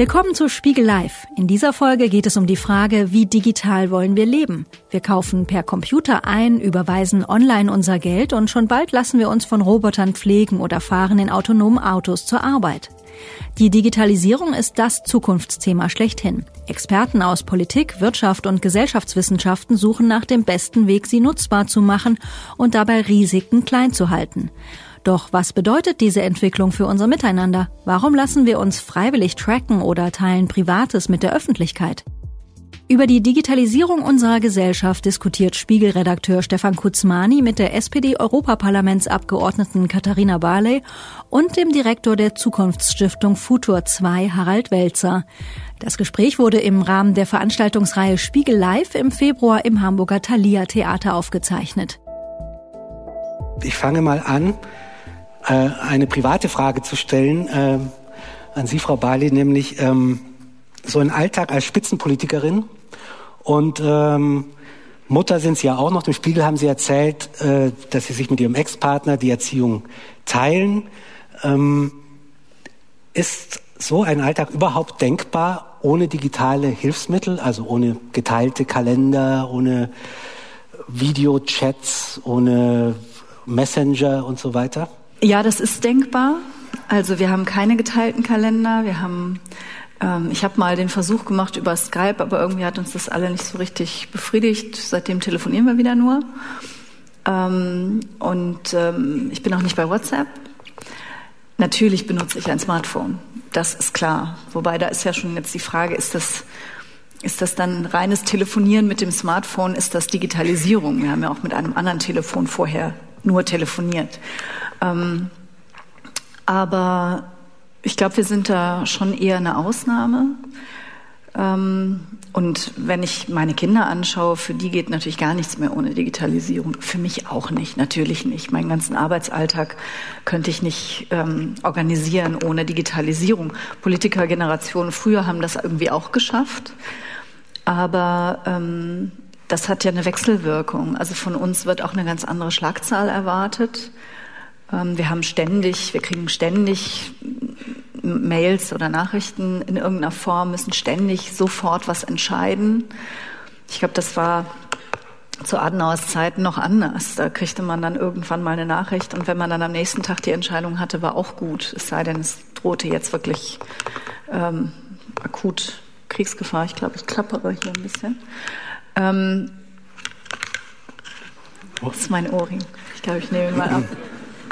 Willkommen zu Spiegel Live. In dieser Folge geht es um die Frage, wie digital wollen wir leben? Wir kaufen per Computer ein, überweisen online unser Geld und schon bald lassen wir uns von Robotern pflegen oder fahren in autonomen Autos zur Arbeit. Die Digitalisierung ist das Zukunftsthema schlechthin. Experten aus Politik, Wirtschaft und Gesellschaftswissenschaften suchen nach dem besten Weg, sie nutzbar zu machen und dabei Risiken klein zu halten. Doch was bedeutet diese Entwicklung für unser Miteinander? Warum lassen wir uns freiwillig tracken oder teilen Privates mit der Öffentlichkeit? Über die Digitalisierung unserer Gesellschaft diskutiert Spiegelredakteur Stefan Kuzmani mit der SPD-Europaparlamentsabgeordneten Katharina Barley und dem Direktor der Zukunftsstiftung Futur 2 Harald Welzer. Das Gespräch wurde im Rahmen der Veranstaltungsreihe Spiegel Live im Februar im Hamburger Thalia Theater aufgezeichnet. Ich fange mal an äh, eine private Frage zu stellen äh, an Sie, Frau Bali, nämlich ähm, so ein Alltag als Spitzenpolitikerin und ähm, Mutter sind Sie ja auch noch. Im Spiegel haben Sie erzählt, äh, dass Sie sich mit Ihrem Ex-Partner die Erziehung teilen. Ähm, ist so ein Alltag überhaupt denkbar ohne digitale Hilfsmittel, also ohne geteilte Kalender, ohne Videochats, ohne Messenger und so weiter? Ja, das ist denkbar. Also wir haben keine geteilten Kalender. Wir haben, ähm, ich habe mal den Versuch gemacht über Skype, aber irgendwie hat uns das alle nicht so richtig befriedigt. Seitdem telefonieren wir wieder nur. Ähm, und ähm, ich bin auch nicht bei WhatsApp. Natürlich benutze ich ein Smartphone. Das ist klar. Wobei da ist ja schon jetzt die Frage, ist das ist das dann reines Telefonieren mit dem Smartphone? Ist das Digitalisierung? Wir haben ja auch mit einem anderen Telefon vorher nur telefoniert. Ähm, aber ich glaube, wir sind da schon eher eine Ausnahme. Ähm, und wenn ich meine Kinder anschaue, für die geht natürlich gar nichts mehr ohne Digitalisierung. Für mich auch nicht, natürlich nicht. Meinen ganzen Arbeitsalltag könnte ich nicht ähm, organisieren ohne Digitalisierung. Politikergenerationen früher haben das irgendwie auch geschafft. Aber ähm, das hat ja eine Wechselwirkung. Also von uns wird auch eine ganz andere Schlagzahl erwartet. Ähm, wir haben ständig, wir kriegen ständig Mails oder Nachrichten in irgendeiner Form, müssen ständig sofort was entscheiden. Ich glaube, das war zu Adenauers Zeiten noch anders. Da kriegte man dann irgendwann mal eine Nachricht und wenn man dann am nächsten Tag die Entscheidung hatte, war auch gut. Es sei denn, es drohte jetzt wirklich ähm, akut Kriegsgefahr. Ich glaube, ich klappere hier ein bisschen. Ähm, das ist mein Ohrring. Ich glaube, ich nehme ihn mal ab.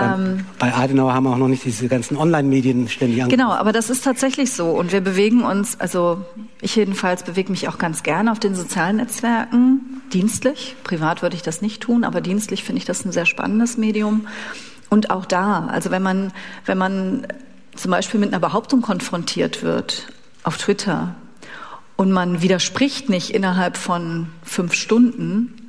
Ähm, Bei Adenauer haben wir auch noch nicht diese ganzen Online-Medien ständig angeguckt. Genau, aber das ist tatsächlich so. Und wir bewegen uns, also ich jedenfalls bewege mich auch ganz gerne auf den sozialen Netzwerken, dienstlich. Privat würde ich das nicht tun, aber dienstlich finde ich das ein sehr spannendes Medium. Und auch da, also wenn man, wenn man zum Beispiel mit einer Behauptung konfrontiert wird auf Twitter und man widerspricht nicht innerhalb von fünf Stunden,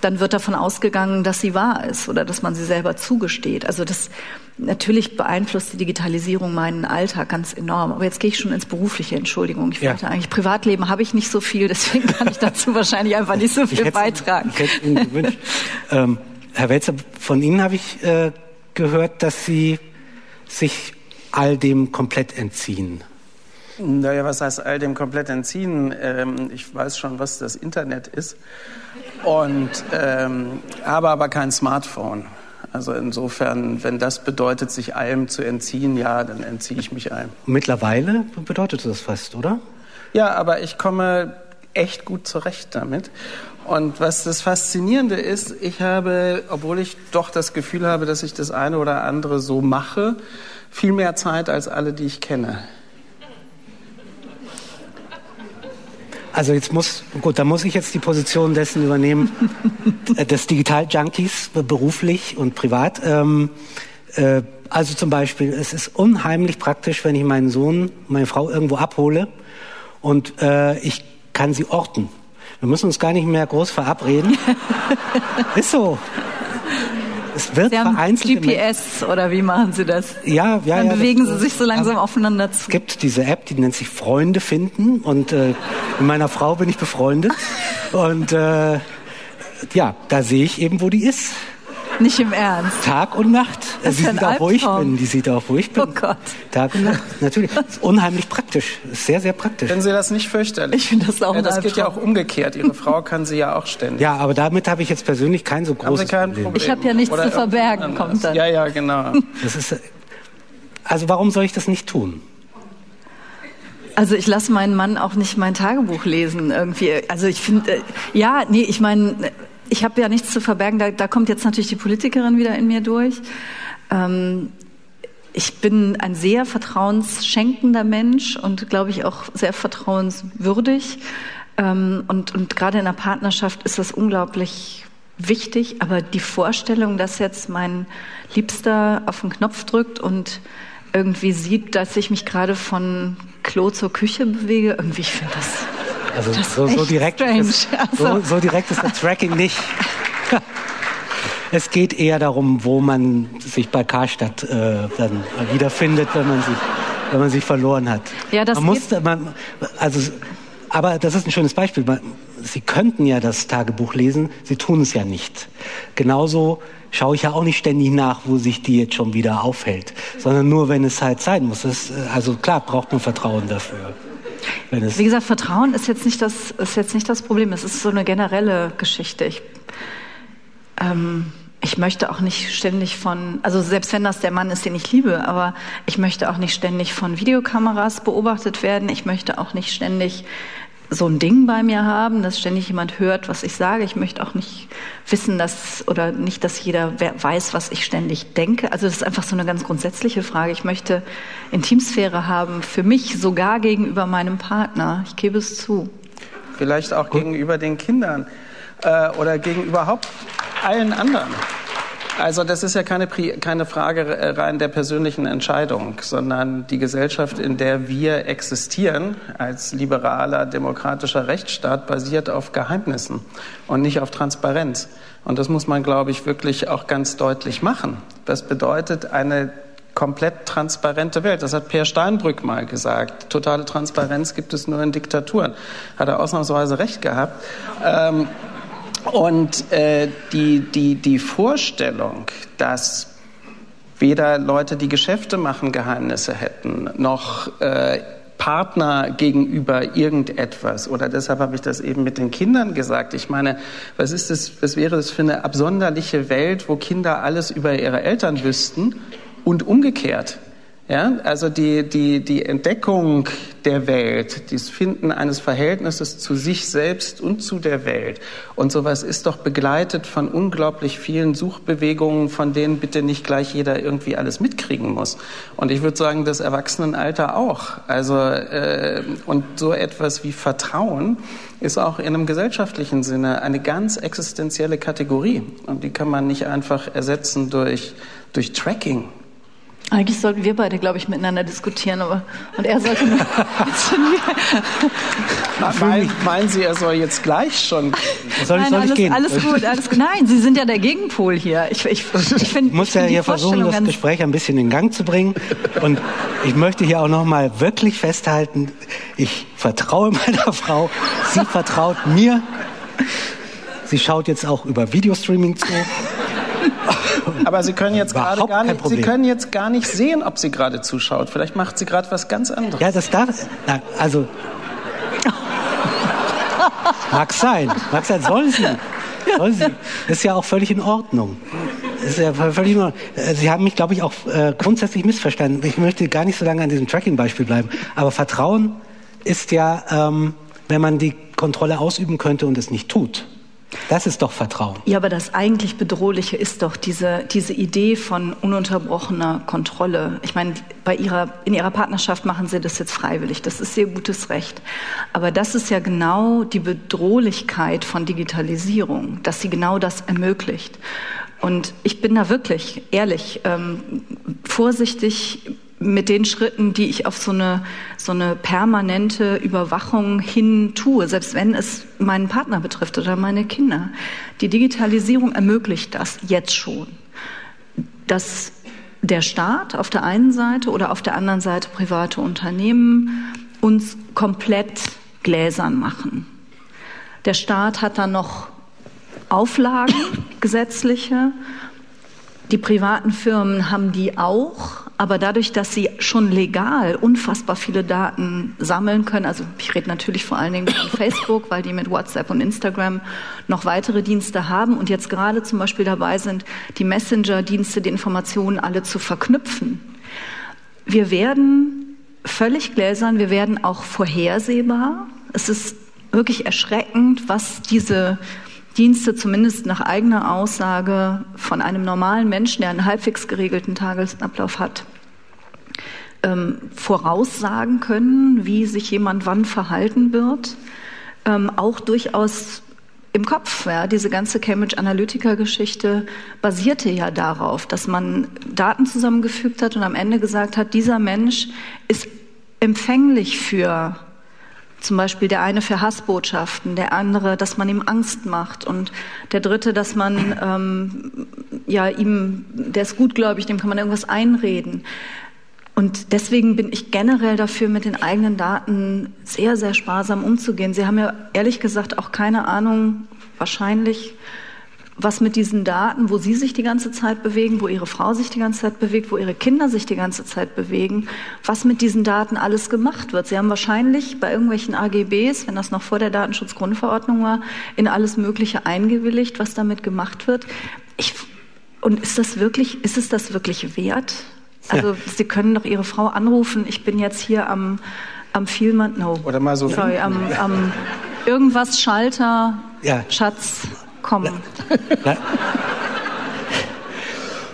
dann wird davon ausgegangen, dass sie wahr ist oder dass man sie selber zugesteht. Also das natürlich beeinflusst die Digitalisierung meinen Alltag ganz enorm. Aber jetzt gehe ich schon ins berufliche. Entschuldigung, ich ja. wollte eigentlich Privatleben habe ich nicht so viel, deswegen kann ich dazu wahrscheinlich einfach nicht so viel ich beitragen. Ich hätte Ihnen gewünscht. ähm, Herr Welzer, von Ihnen habe ich äh, gehört, dass Sie sich all dem komplett entziehen. Naja, was heißt all dem komplett entziehen? Ähm, ich weiß schon, was das Internet ist und ähm, habe aber kein Smartphone. Also insofern, wenn das bedeutet, sich allem zu entziehen, ja, dann entziehe ich mich allem. Mittlerweile bedeutet das fast, oder? Ja, aber ich komme echt gut zurecht damit. Und was das Faszinierende ist, ich habe, obwohl ich doch das Gefühl habe, dass ich das eine oder andere so mache, viel mehr Zeit als alle, die ich kenne. Also jetzt muss, gut, da muss ich jetzt die Position dessen übernehmen, äh, des Digital-Junkies, beruflich und privat. Ähm, äh, also zum Beispiel, es ist unheimlich praktisch, wenn ich meinen Sohn, meine Frau irgendwo abhole und äh, ich kann sie orten. Wir müssen uns gar nicht mehr groß verabreden. ist so. Es wird Sie haben GPS oder wie machen Sie das? Ja, ja. Dann ja, bewegen das, Sie sich so langsam aber aufeinander zu. Es gibt diese App, die nennt sich Freunde finden und äh, mit meiner Frau bin ich befreundet und äh, ja, da sehe ich eben, wo die ist. Nicht im Ernst. Tag und Nacht. Das Sie ist ein sieht auch, wo ich bin. Die sieht auch, wo ich bin. Oh Gott. Tag und Nacht. Natürlich. Ist unheimlich praktisch. Sehr, sehr praktisch. Finden Sie das nicht fürchterlich? Ich finde das auch ja, ein Das geht ja auch umgekehrt. Ihre Frau kann Sie ja auch ständig. Ja, aber damit habe ich jetzt persönlich kein so Haben Sie großes kein Problem. Problem? Ich habe ja nichts Oder zu verbergen, kommt dann. Ja, ja, genau. Das ist, äh, also warum soll ich das nicht tun? Also ich lasse meinen Mann auch nicht mein Tagebuch lesen irgendwie. Also ich finde, äh, ja, nee, ich meine, ich habe ja nichts zu verbergen. Da, da kommt jetzt natürlich die Politikerin wieder in mir durch. Ähm, ich bin ein sehr vertrauensschenkender Mensch und glaube ich auch sehr vertrauenswürdig. Ähm, und, und gerade in einer Partnerschaft ist das unglaublich wichtig. Aber die Vorstellung, dass jetzt mein Liebster auf den Knopf drückt und irgendwie sieht, dass ich mich gerade von Klo zur Küche bewege, irgendwie ich finde das. Also so, so, direkt ist, so, Also- so direkt ist das Tracking nicht. Es geht eher darum, wo man sich bei Karstadt äh, dann wiederfindet, wenn man sich, wenn man sich verloren hat. Ja, das man muss, man, also, aber das ist ein schönes Beispiel. Man, Sie könnten ja das Tagebuch lesen, Sie tun es ja nicht. Genauso schaue ich ja auch nicht ständig nach, wo sich die jetzt schon wieder aufhält, sondern nur, wenn es halt sein muss. Das, äh, also klar, braucht man Vertrauen dafür. Wie gesagt, Vertrauen ist jetzt nicht das, ist jetzt nicht das Problem. Es ist so eine generelle Geschichte. Ich, ähm, ich möchte auch nicht ständig von, also selbst wenn das der Mann ist, den ich liebe, aber ich möchte auch nicht ständig von Videokameras beobachtet werden. Ich möchte auch nicht ständig so ein Ding bei mir haben, dass ständig jemand hört, was ich sage. Ich möchte auch nicht wissen, dass oder nicht, dass jeder wer- weiß, was ich ständig denke. Also das ist einfach so eine ganz grundsätzliche Frage. Ich möchte Intimsphäre haben, für mich sogar gegenüber meinem Partner. Ich gebe es zu. Vielleicht auch gegenüber den Kindern äh, oder gegenüber überhaupt allen anderen. Also das ist ja keine, keine Frage äh, rein der persönlichen Entscheidung, sondern die Gesellschaft, in der wir existieren, als liberaler, demokratischer Rechtsstaat, basiert auf Geheimnissen und nicht auf Transparenz. Und das muss man, glaube ich, wirklich auch ganz deutlich machen. Das bedeutet eine komplett transparente Welt. Das hat Per Steinbrück mal gesagt. Totale Transparenz gibt es nur in Diktaturen. Hat er ausnahmsweise recht gehabt. Ähm, und äh, die, die, die Vorstellung, dass weder Leute, die Geschäfte machen, Geheimnisse hätten, noch äh, Partner gegenüber irgendetwas. Oder deshalb habe ich das eben mit den Kindern gesagt. Ich meine, was ist das, was wäre das für eine absonderliche Welt, wo Kinder alles über ihre Eltern wüssten und umgekehrt? Ja, also die, die, die Entdeckung der Welt, das Finden eines Verhältnisses zu sich selbst und zu der Welt und sowas ist doch begleitet von unglaublich vielen Suchbewegungen, von denen bitte nicht gleich jeder irgendwie alles mitkriegen muss. Und ich würde sagen, das Erwachsenenalter auch. Also äh, und so etwas wie Vertrauen ist auch in einem gesellschaftlichen Sinne eine ganz existenzielle Kategorie und die kann man nicht einfach ersetzen durch durch Tracking. Eigentlich sollten wir beide, glaube ich, miteinander diskutieren, aber und er sollte nur. Meinen, meinen Sie, er soll jetzt gleich schon? soll, Nein, soll alles, ich gehen? alles gut, alles gut. Nein, Sie sind ja der Gegenpol hier. Ich, ich, ich finde Ich muss ich ja find hier versuchen, das Gespräch ein bisschen in Gang zu bringen. Und ich möchte hier auch nochmal wirklich festhalten, ich vertraue meiner Frau, sie vertraut mir. Sie schaut jetzt auch über Videostreaming zu. Aber Sie können jetzt gerade gar nicht, Sie können jetzt gar nicht sehen, ob sie gerade zuschaut. Vielleicht macht sie gerade was ganz anderes. Ja, das darf. Na, also. Mag sein. Mag sein. Soll sie. Soll sie. Ist ja auch völlig in Ordnung. Ist ja völlig in Ordnung. Äh, Sie haben mich, glaube ich, auch äh, grundsätzlich missverstanden. Ich möchte gar nicht so lange an diesem Tracking-Beispiel bleiben. Aber Vertrauen ist ja, ähm, wenn man die Kontrolle ausüben könnte und es nicht tut. Das ist doch Vertrauen. Ja, aber das eigentlich Bedrohliche ist doch diese, diese Idee von ununterbrochener Kontrolle. Ich meine, bei ihrer, in ihrer Partnerschaft machen sie das jetzt freiwillig. Das ist ihr gutes Recht. Aber das ist ja genau die Bedrohlichkeit von Digitalisierung, dass sie genau das ermöglicht. Und ich bin da wirklich ehrlich ähm, vorsichtig mit den Schritten, die ich auf so eine, so eine permanente Überwachung hin tue, selbst wenn es meinen Partner betrifft oder meine Kinder. Die Digitalisierung ermöglicht das jetzt schon. Dass der Staat auf der einen Seite oder auf der anderen Seite private Unternehmen uns komplett gläsern machen. Der Staat hat dann noch Auflagen, gesetzliche, Die privaten Firmen haben die auch, aber dadurch, dass sie schon legal unfassbar viele Daten sammeln können, also ich rede natürlich vor allen Dingen von Facebook, weil die mit WhatsApp und Instagram noch weitere Dienste haben und jetzt gerade zum Beispiel dabei sind, die Messenger-Dienste, die Informationen alle zu verknüpfen. Wir werden völlig gläsern, wir werden auch vorhersehbar. Es ist wirklich erschreckend, was diese Dienste zumindest nach eigener Aussage von einem normalen Menschen, der einen halbwegs geregelten Tagesablauf hat, ähm, voraussagen können, wie sich jemand wann verhalten wird. Ähm, auch durchaus im Kopf. Ja. Diese ganze Cambridge Analytica-Geschichte basierte ja darauf, dass man Daten zusammengefügt hat und am Ende gesagt hat, dieser Mensch ist empfänglich für zum Beispiel der eine für Hassbotschaften, der andere, dass man ihm Angst macht und der dritte, dass man ähm, ja ihm, der ist gutgläubig, dem kann man irgendwas einreden. Und deswegen bin ich generell dafür, mit den eigenen Daten sehr, sehr sparsam umzugehen. Sie haben ja ehrlich gesagt auch keine Ahnung, wahrscheinlich, was mit diesen Daten, wo Sie sich die ganze Zeit bewegen, wo Ihre Frau sich die ganze Zeit bewegt, wo Ihre Kinder sich die ganze Zeit bewegen, was mit diesen Daten alles gemacht wird. Sie haben wahrscheinlich bei irgendwelchen AGBs, wenn das noch vor der Datenschutzgrundverordnung war, in alles Mögliche eingewilligt, was damit gemacht wird. Ich, und ist das wirklich, ist es das wirklich wert? Also ja. Sie können doch Ihre Frau anrufen. Ich bin jetzt hier am am Vielmann, no. Oder mal so. Sorry, am, am irgendwas Schalter. Ja. Schatz, kommen.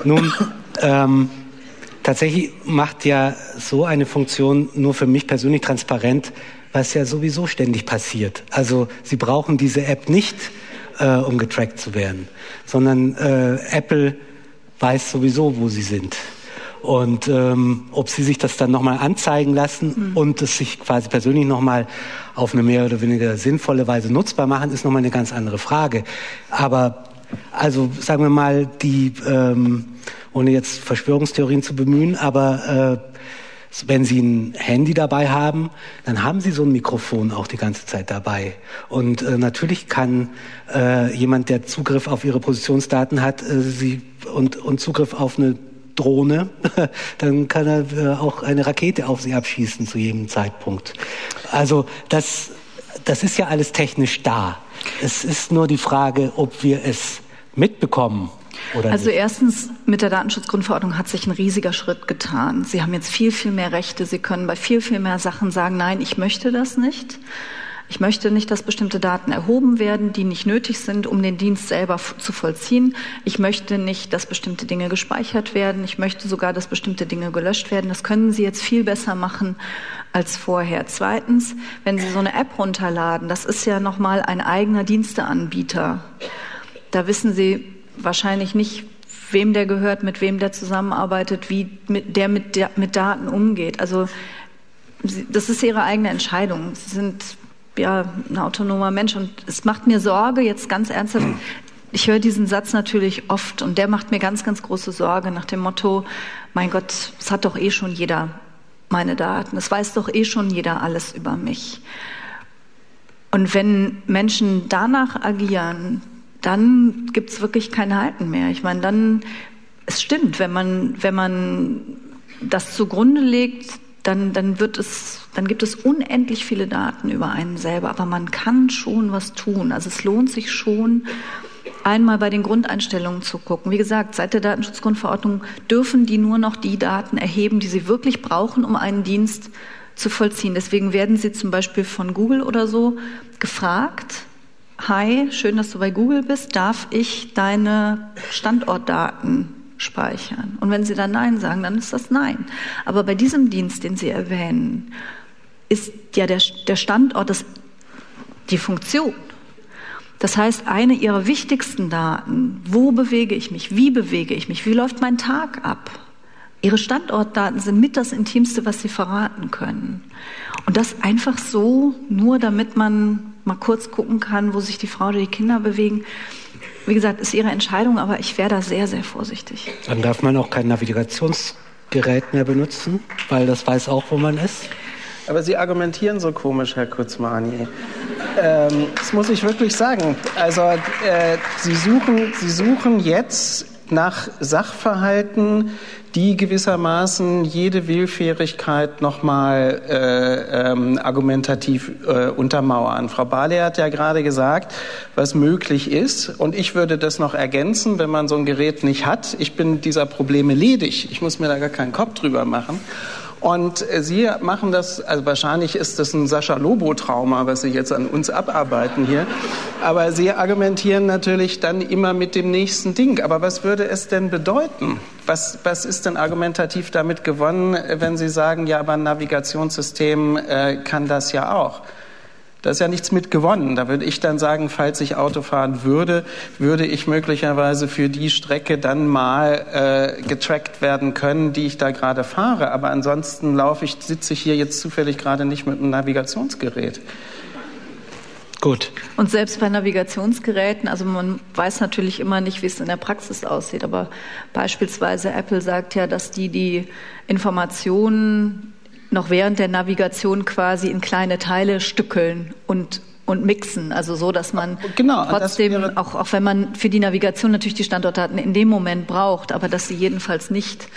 Nun, ähm, tatsächlich macht ja so eine Funktion nur für mich persönlich transparent, was ja sowieso ständig passiert. Also Sie brauchen diese App nicht, äh, um getrackt zu werden, sondern äh, Apple weiß sowieso, wo Sie sind. Und ähm, ob sie sich das dann nochmal anzeigen lassen mhm. und es sich quasi persönlich nochmal auf eine mehr oder weniger sinnvolle Weise nutzbar machen, ist nochmal eine ganz andere Frage. Aber also sagen wir mal, die, ähm, ohne jetzt Verschwörungstheorien zu bemühen, aber äh, wenn Sie ein Handy dabei haben, dann haben Sie so ein Mikrofon auch die ganze Zeit dabei. Und äh, natürlich kann äh, jemand, der Zugriff auf Ihre Positionsdaten hat, äh, Sie und, und Zugriff auf eine Drohne, dann kann er äh, auch eine Rakete auf sie abschießen zu jedem Zeitpunkt. Also das, das ist ja alles technisch da. Es ist nur die Frage, ob wir es mitbekommen also nicht? erstens, mit der Datenschutzgrundverordnung hat sich ein riesiger Schritt getan. Sie haben jetzt viel, viel mehr Rechte. Sie können bei viel, viel mehr Sachen sagen, nein, ich möchte das nicht. Ich möchte nicht, dass bestimmte Daten erhoben werden, die nicht nötig sind, um den Dienst selber zu vollziehen. Ich möchte nicht, dass bestimmte Dinge gespeichert werden. Ich möchte sogar, dass bestimmte Dinge gelöscht werden. Das können Sie jetzt viel besser machen als vorher. Zweitens, wenn Sie so eine App runterladen, das ist ja nochmal ein eigener Diensteanbieter. Da wissen Sie wahrscheinlich nicht, wem der gehört, mit wem der zusammenarbeitet, wie der mit, der, mit Daten umgeht. Also das ist Ihre eigene Entscheidung. Sie sind ja, ein autonomer Mensch. Und es macht mir Sorge, jetzt ganz ernsthaft, ich höre diesen Satz natürlich oft und der macht mir ganz, ganz große Sorge nach dem Motto, mein Gott, es hat doch eh schon jeder meine Daten, es weiß doch eh schon jeder alles über mich. Und wenn Menschen danach agieren, dann gibt es wirklich kein Halten mehr. Ich meine, dann, es stimmt, wenn man, wenn man das zugrunde legt, dann, dann wird es, dann gibt es unendlich viele Daten über einen selber, aber man kann schon was tun. Also es lohnt sich schon, einmal bei den Grundeinstellungen zu gucken. Wie gesagt, seit der Datenschutzgrundverordnung dürfen die nur noch die Daten erheben, die sie wirklich brauchen, um einen Dienst zu vollziehen. Deswegen werden sie zum Beispiel von Google oder so gefragt, Hi, schön, dass du bei Google bist. Darf ich deine Standortdaten speichern. Und wenn Sie dann Nein sagen, dann ist das Nein. Aber bei diesem Dienst, den Sie erwähnen, ist ja der, der Standort das, die Funktion. Das heißt, eine Ihrer wichtigsten Daten, wo bewege ich mich, wie bewege ich mich, wie läuft mein Tag ab, Ihre Standortdaten sind mit das Intimste, was Sie verraten können. Und das einfach so, nur damit man mal kurz gucken kann, wo sich die Frau oder die Kinder bewegen wie gesagt, ist Ihre Entscheidung, aber ich wäre da sehr, sehr vorsichtig. Dann darf man auch kein Navigationsgerät mehr benutzen, weil das weiß auch, wo man ist. Aber Sie argumentieren so komisch, Herr Kurzmani. Ähm, das muss ich wirklich sagen. Also äh, Sie, suchen, Sie suchen jetzt nach Sachverhalten, die gewissermaßen jede Willfährigkeit nochmal äh, ähm, argumentativ äh, untermauern. Frau Barley hat ja gerade gesagt, was möglich ist. Und ich würde das noch ergänzen, wenn man so ein Gerät nicht hat. Ich bin dieser Probleme ledig. Ich muss mir da gar keinen Kopf drüber machen. Und äh, Sie machen das, also wahrscheinlich ist das ein Sascha Lobo-Trauma, was Sie jetzt an uns abarbeiten hier. Aber Sie argumentieren natürlich dann immer mit dem nächsten Ding. Aber was würde es denn bedeuten? Was, was ist denn argumentativ damit gewonnen, wenn Sie sagen, ja, aber ein Navigationssystem äh, kann das ja auch? Da ist ja nichts mit gewonnen. Da würde ich dann sagen, falls ich Auto fahren würde, würde ich möglicherweise für die Strecke dann mal äh, getrackt werden können, die ich da gerade fahre. Aber ansonsten laufe ich, sitze ich hier jetzt zufällig gerade nicht mit einem Navigationsgerät. Gut. Und selbst bei Navigationsgeräten, also man weiß natürlich immer nicht, wie es in der Praxis aussieht, aber beispielsweise Apple sagt ja, dass die die Informationen noch während der Navigation quasi in kleine Teile stückeln und und mixen, also so, dass man genau, trotzdem, auch, auch wenn man für die Navigation natürlich die Standortdaten in dem Moment braucht, aber dass sie jedenfalls nicht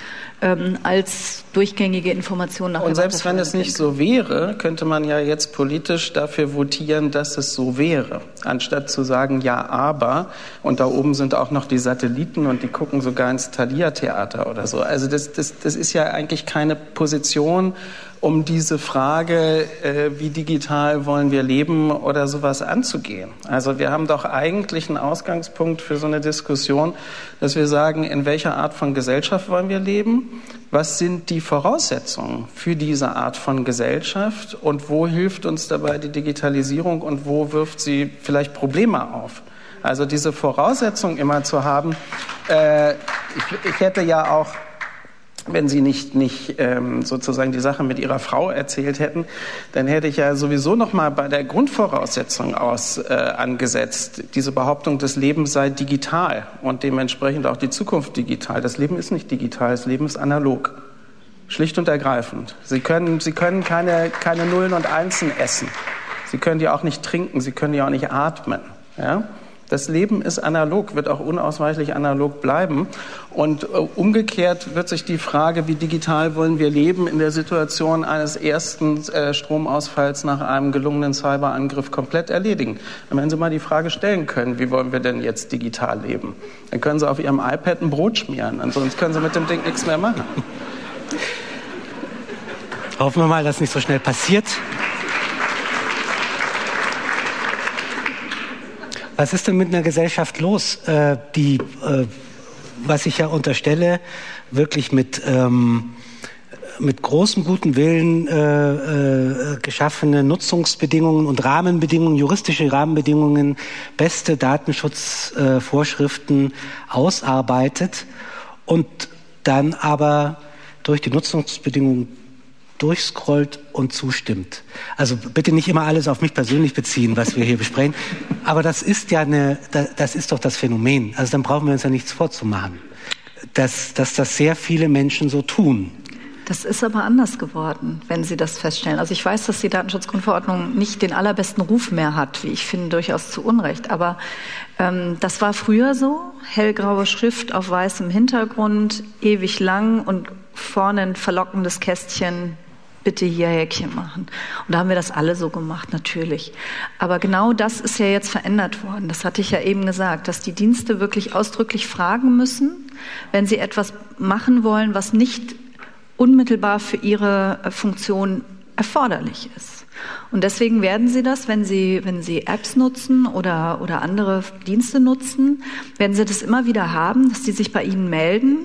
ähm, als durchgängige Information nach Und selbst wenn es nicht so wäre, könnte man ja jetzt politisch dafür votieren, dass es so wäre, anstatt zu sagen, ja, aber, und da oben sind auch noch die Satelliten und die gucken sogar ins Thalia-Theater oder so. Also das, das, das ist ja eigentlich keine Position, um diese Frage, äh, wie digital wollen wir leben oder sowas anzugehen. Also wir haben doch eigentlich einen Ausgangspunkt für so eine Diskussion, dass wir sagen, in welcher Art von Gesellschaft wollen wir leben? Was sind die Voraussetzungen für diese Art von Gesellschaft und wo hilft uns dabei die Digitalisierung und wo wirft sie vielleicht Probleme auf? Also diese Voraussetzung immer zu haben. Äh, ich, ich hätte ja auch wenn Sie nicht, nicht ähm, sozusagen die Sache mit Ihrer Frau erzählt hätten, dann hätte ich ja sowieso noch mal bei der Grundvoraussetzung aus äh, angesetzt. Diese Behauptung, das Leben sei digital und dementsprechend auch die Zukunft digital. Das Leben ist nicht digital, das Leben ist analog. Schlicht und ergreifend. Sie können, Sie können keine, keine Nullen und Einsen essen. Sie können die auch nicht trinken, Sie können die auch nicht atmen. Ja? Das Leben ist analog, wird auch unausweichlich analog bleiben. Und äh, umgekehrt wird sich die Frage, wie digital wollen wir leben, in der Situation eines ersten äh, Stromausfalls nach einem gelungenen Cyberangriff komplett erledigen. Und wenn Sie mal die Frage stellen können, wie wollen wir denn jetzt digital leben, dann können Sie auf Ihrem iPad ein Brot schmieren. Ansonsten können Sie mit dem Ding nichts mehr machen. Hoffen wir mal, dass nicht so schnell passiert. Was ist denn mit einer Gesellschaft los, äh, die, äh, was ich ja unterstelle, wirklich mit, ähm, mit großem guten Willen äh, äh, geschaffene Nutzungsbedingungen und Rahmenbedingungen, juristische Rahmenbedingungen, beste Datenschutzvorschriften ausarbeitet und dann aber durch die Nutzungsbedingungen durchscrollt und zustimmt. Also bitte nicht immer alles auf mich persönlich beziehen, was wir hier besprechen. Aber das ist ja eine, das ist doch das Phänomen. Also dann brauchen wir uns ja nichts vorzumachen, dass, dass das sehr viele Menschen so tun. Das ist aber anders geworden, wenn Sie das feststellen. Also ich weiß, dass die Datenschutzgrundverordnung nicht den allerbesten Ruf mehr hat, wie ich finde, durchaus zu Unrecht. Aber ähm, das war früher so. Hellgraue Schrift auf weißem Hintergrund, ewig lang und vorne ein verlockendes Kästchen bitte hier Häkchen machen. Und da haben wir das alle so gemacht, natürlich. Aber genau das ist ja jetzt verändert worden. Das hatte ich ja eben gesagt, dass die Dienste wirklich ausdrücklich fragen müssen, wenn sie etwas machen wollen, was nicht unmittelbar für ihre äh, Funktion erforderlich ist. Und deswegen werden Sie das, wenn Sie, wenn Sie Apps nutzen oder, oder andere Dienste nutzen, werden Sie das immer wieder haben, dass die sich bei Ihnen melden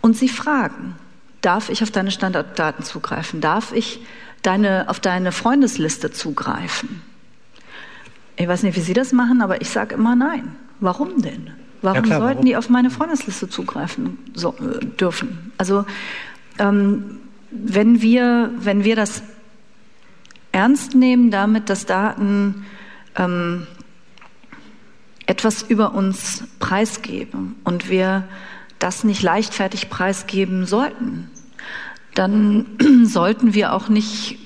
und Sie fragen. Darf ich auf deine Standortdaten zugreifen? Darf ich deine, auf deine Freundesliste zugreifen? Ich weiß nicht, wie Sie das machen, aber ich sage immer nein. Warum denn? Warum ja, klar, sollten warum? die auf meine Freundesliste zugreifen so, äh, dürfen? Also ähm, wenn, wir, wenn wir das ernst nehmen damit, dass Daten ähm, etwas über uns preisgeben und wir das nicht leichtfertig preisgeben sollten, dann sollten wir auch nicht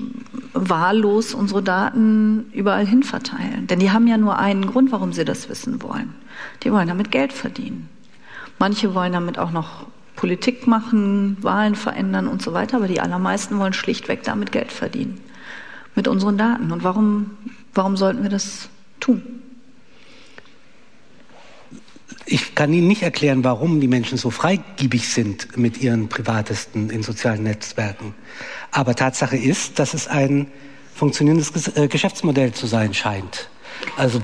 wahllos unsere Daten überall hin verteilen. Denn die haben ja nur einen Grund, warum sie das wissen wollen. Die wollen damit Geld verdienen. Manche wollen damit auch noch Politik machen, Wahlen verändern und so weiter, aber die allermeisten wollen schlichtweg damit Geld verdienen. Mit unseren Daten. Und warum, warum sollten wir das tun? Ich kann Ihnen nicht erklären, warum die Menschen so freigiebig sind mit ihren Privatesten in sozialen Netzwerken. Aber Tatsache ist, dass es ein funktionierendes äh, Geschäftsmodell zu sein scheint. Also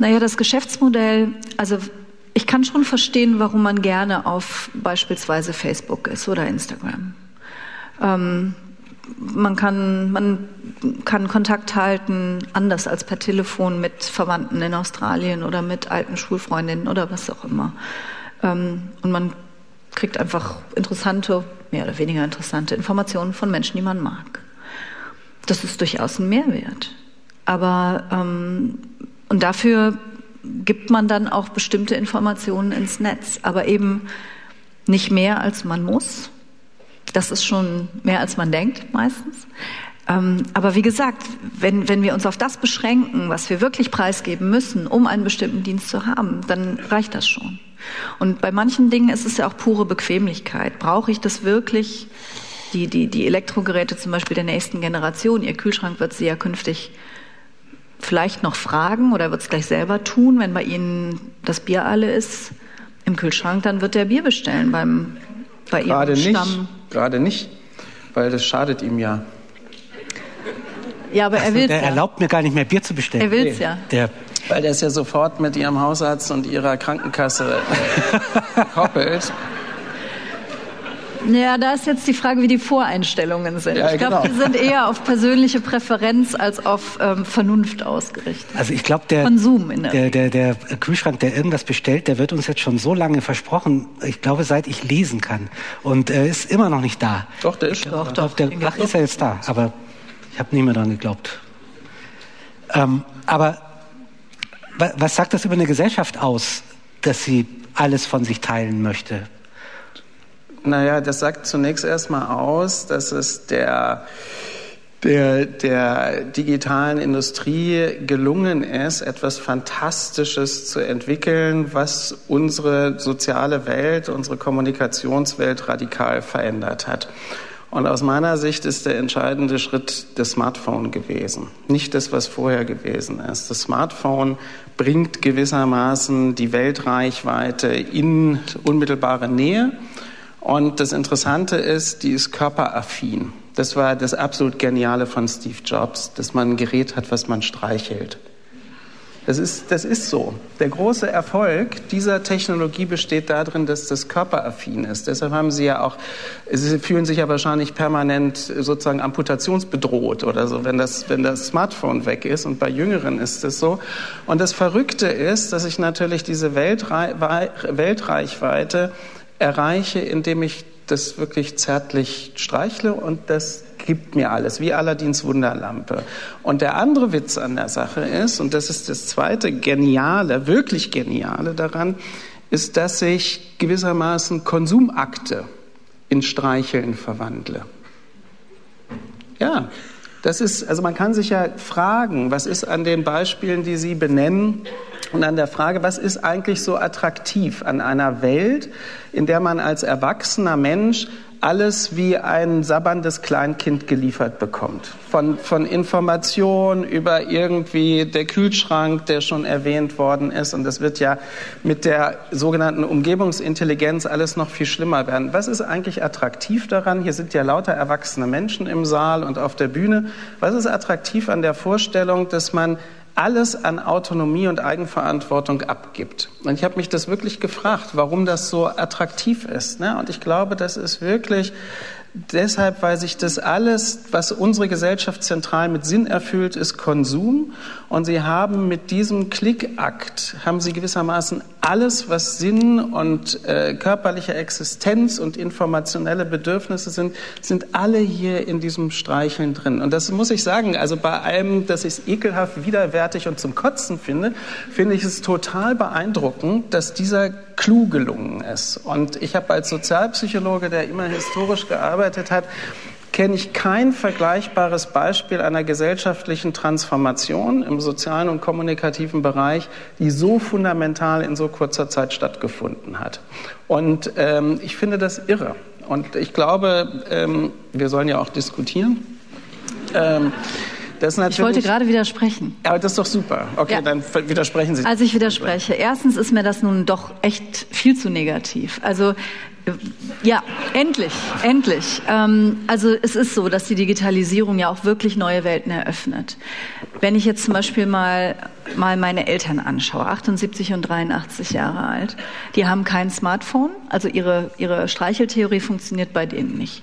naja, das Geschäftsmodell, also ich kann schon verstehen, warum man gerne auf beispielsweise Facebook ist oder Instagram. Ähm, man kann, man kann Kontakt halten, anders als per Telefon mit Verwandten in Australien oder mit alten Schulfreundinnen oder was auch immer. Ähm, und man kriegt einfach interessante, mehr oder weniger interessante Informationen von Menschen, die man mag. Das ist durchaus ein Mehrwert. Aber ähm, und dafür gibt man dann auch bestimmte Informationen ins Netz, aber eben nicht mehr als man muss. Das ist schon mehr als man denkt meistens. Ähm, aber wie gesagt, wenn, wenn wir uns auf das beschränken, was wir wirklich preisgeben müssen, um einen bestimmten Dienst zu haben, dann reicht das schon. Und bei manchen Dingen ist es ja auch pure Bequemlichkeit. Brauche ich das wirklich? Die, die, die Elektrogeräte zum Beispiel der nächsten Generation, Ihr Kühlschrank wird sie ja künftig vielleicht noch fragen oder wird es gleich selber tun, wenn bei Ihnen das Bier alle ist im Kühlschrank, dann wird er Bier bestellen beim bei Gerade Ihrem Stamm. Nicht, gerade nicht, weil das schadet ihm ja. Ja, aber er will Der ja. erlaubt mir gar nicht mehr Bier zu bestellen. Er will es ja. Der weil der ist ja sofort mit Ihrem Hausarzt und Ihrer Krankenkasse äh, koppelt. Ja, da ist jetzt die Frage, wie die Voreinstellungen sind. Ja, ich glaube, genau. die sind eher auf persönliche Präferenz als auf ähm, Vernunft ausgerichtet. Also ich glaube, der, Konsum in der, der, der, der Kühlschrank, der irgendwas bestellt, der wird uns jetzt schon so lange versprochen. Ich glaube, seit ich lesen kann. Und er ist immer noch nicht da. Doch, der ist schon doch, da. Doch, der, ach, ist er jetzt da. Aber habe nie mehr dran geglaubt. Ähm, aber was sagt das über eine Gesellschaft aus, dass sie alles von sich teilen möchte? Naja, das sagt zunächst erstmal aus, dass es der, der, der digitalen Industrie gelungen ist, etwas Fantastisches zu entwickeln, was unsere soziale Welt, unsere Kommunikationswelt radikal verändert hat. Und aus meiner Sicht ist der entscheidende Schritt das Smartphone gewesen, nicht das, was vorher gewesen ist. Das Smartphone bringt gewissermaßen die Weltreichweite in unmittelbare Nähe und das Interessante ist, die ist körperaffin. Das war das absolut Geniale von Steve Jobs, dass man ein Gerät hat, was man streichelt. Das ist, das ist so. Der große Erfolg dieser Technologie besteht darin, dass das körperaffin ist. Deshalb haben Sie ja auch, Sie fühlen sich ja wahrscheinlich permanent sozusagen amputationsbedroht oder so, wenn das, wenn das Smartphone weg ist. Und bei Jüngeren ist es so. Und das Verrückte ist, dass ich natürlich diese Weltreichweite erreiche, indem ich das wirklich zärtlich streichle und das gibt mir alles, wie Aladins Wunderlampe. Und der andere Witz an der Sache ist, und das ist das zweite Geniale, wirklich Geniale daran, ist, dass ich gewissermaßen Konsumakte in Streicheln verwandle. Ja, das ist, also man kann sich ja fragen, was ist an den Beispielen, die Sie benennen, und an der Frage, was ist eigentlich so attraktiv an einer Welt, in der man als erwachsener Mensch alles wie ein sabberndes Kleinkind geliefert bekommt. Von, von Information über irgendwie der Kühlschrank, der schon erwähnt worden ist. Und das wird ja mit der sogenannten Umgebungsintelligenz alles noch viel schlimmer werden. Was ist eigentlich attraktiv daran? Hier sind ja lauter erwachsene Menschen im Saal und auf der Bühne. Was ist attraktiv an der Vorstellung, dass man alles an Autonomie und Eigenverantwortung abgibt. Und ich habe mich das wirklich gefragt, warum das so attraktiv ist. Ne? Und ich glaube, das ist wirklich deshalb, weil sich das alles, was unsere Gesellschaft zentral mit Sinn erfüllt, ist Konsum. Und sie haben mit diesem Klickakt, haben sie gewissermaßen alles, was Sinn und äh, körperliche Existenz und informationelle Bedürfnisse sind, sind alle hier in diesem Streicheln drin. Und das muss ich sagen, also bei allem, dass ich es ekelhaft, widerwärtig und zum Kotzen finde, finde ich es total beeindruckend, dass dieser Clou gelungen ist. Und ich habe als Sozialpsychologe, der immer historisch gearbeitet hat, kenne ich kein vergleichbares Beispiel einer gesellschaftlichen Transformation im sozialen und kommunikativen Bereich, die so fundamental in so kurzer Zeit stattgefunden hat. Und ähm, ich finde das irre. Und ich glaube, ähm, wir sollen ja auch diskutieren. Ähm, ich wollte gerade widersprechen. Aber das ist doch super. Okay, ja. dann widersprechen Sie. Also ich widerspreche. Erstens ist mir das nun doch echt viel zu negativ. Also ja, endlich, endlich. Ähm, also es ist so, dass die Digitalisierung ja auch wirklich neue Welten eröffnet. Wenn ich jetzt zum Beispiel mal, mal meine Eltern anschaue, 78 und 83 Jahre alt, die haben kein Smartphone, also ihre, ihre Streicheltheorie funktioniert bei denen nicht.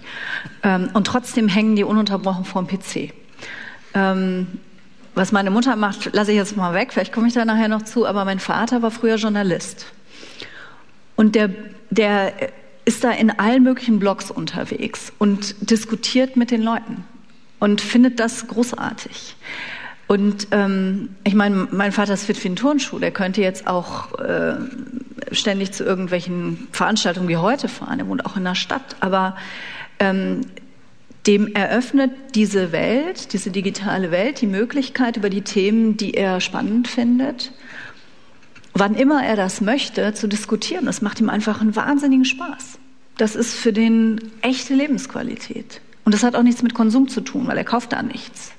Ähm, und trotzdem hängen die ununterbrochen vorm PC. Ähm, was meine Mutter macht, lasse ich jetzt mal weg, vielleicht komme ich da nachher noch zu, aber mein Vater war früher Journalist. Und der, der ist da in allen möglichen Blogs unterwegs und diskutiert mit den Leuten und findet das großartig. Und ähm, ich meine, mein Vater ist fit wie ein Turnschuh, der könnte jetzt auch äh, ständig zu irgendwelchen Veranstaltungen wie heute fahren, er wohnt auch in der Stadt, aber ähm, dem eröffnet diese Welt, diese digitale Welt, die Möglichkeit, über die Themen, die er spannend findet, wann immer er das möchte, zu diskutieren. Das macht ihm einfach einen wahnsinnigen Spaß. Das ist für den echte Lebensqualität. Und das hat auch nichts mit Konsum zu tun, weil er kauft da nichts.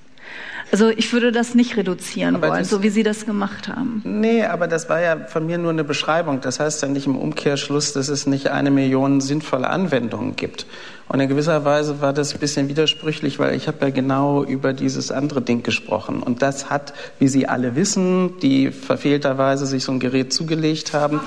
Also ich würde das nicht reduzieren aber wollen, so wie Sie das gemacht haben. Nee, aber das war ja von mir nur eine Beschreibung. Das heißt ja nicht im Umkehrschluss, dass es nicht eine Million sinnvolle Anwendungen gibt. Und in gewisser Weise war das ein bisschen widersprüchlich, weil ich habe ja genau über dieses andere Ding gesprochen. Und das hat, wie Sie alle wissen, die verfehlterweise sich so ein Gerät zugelegt haben,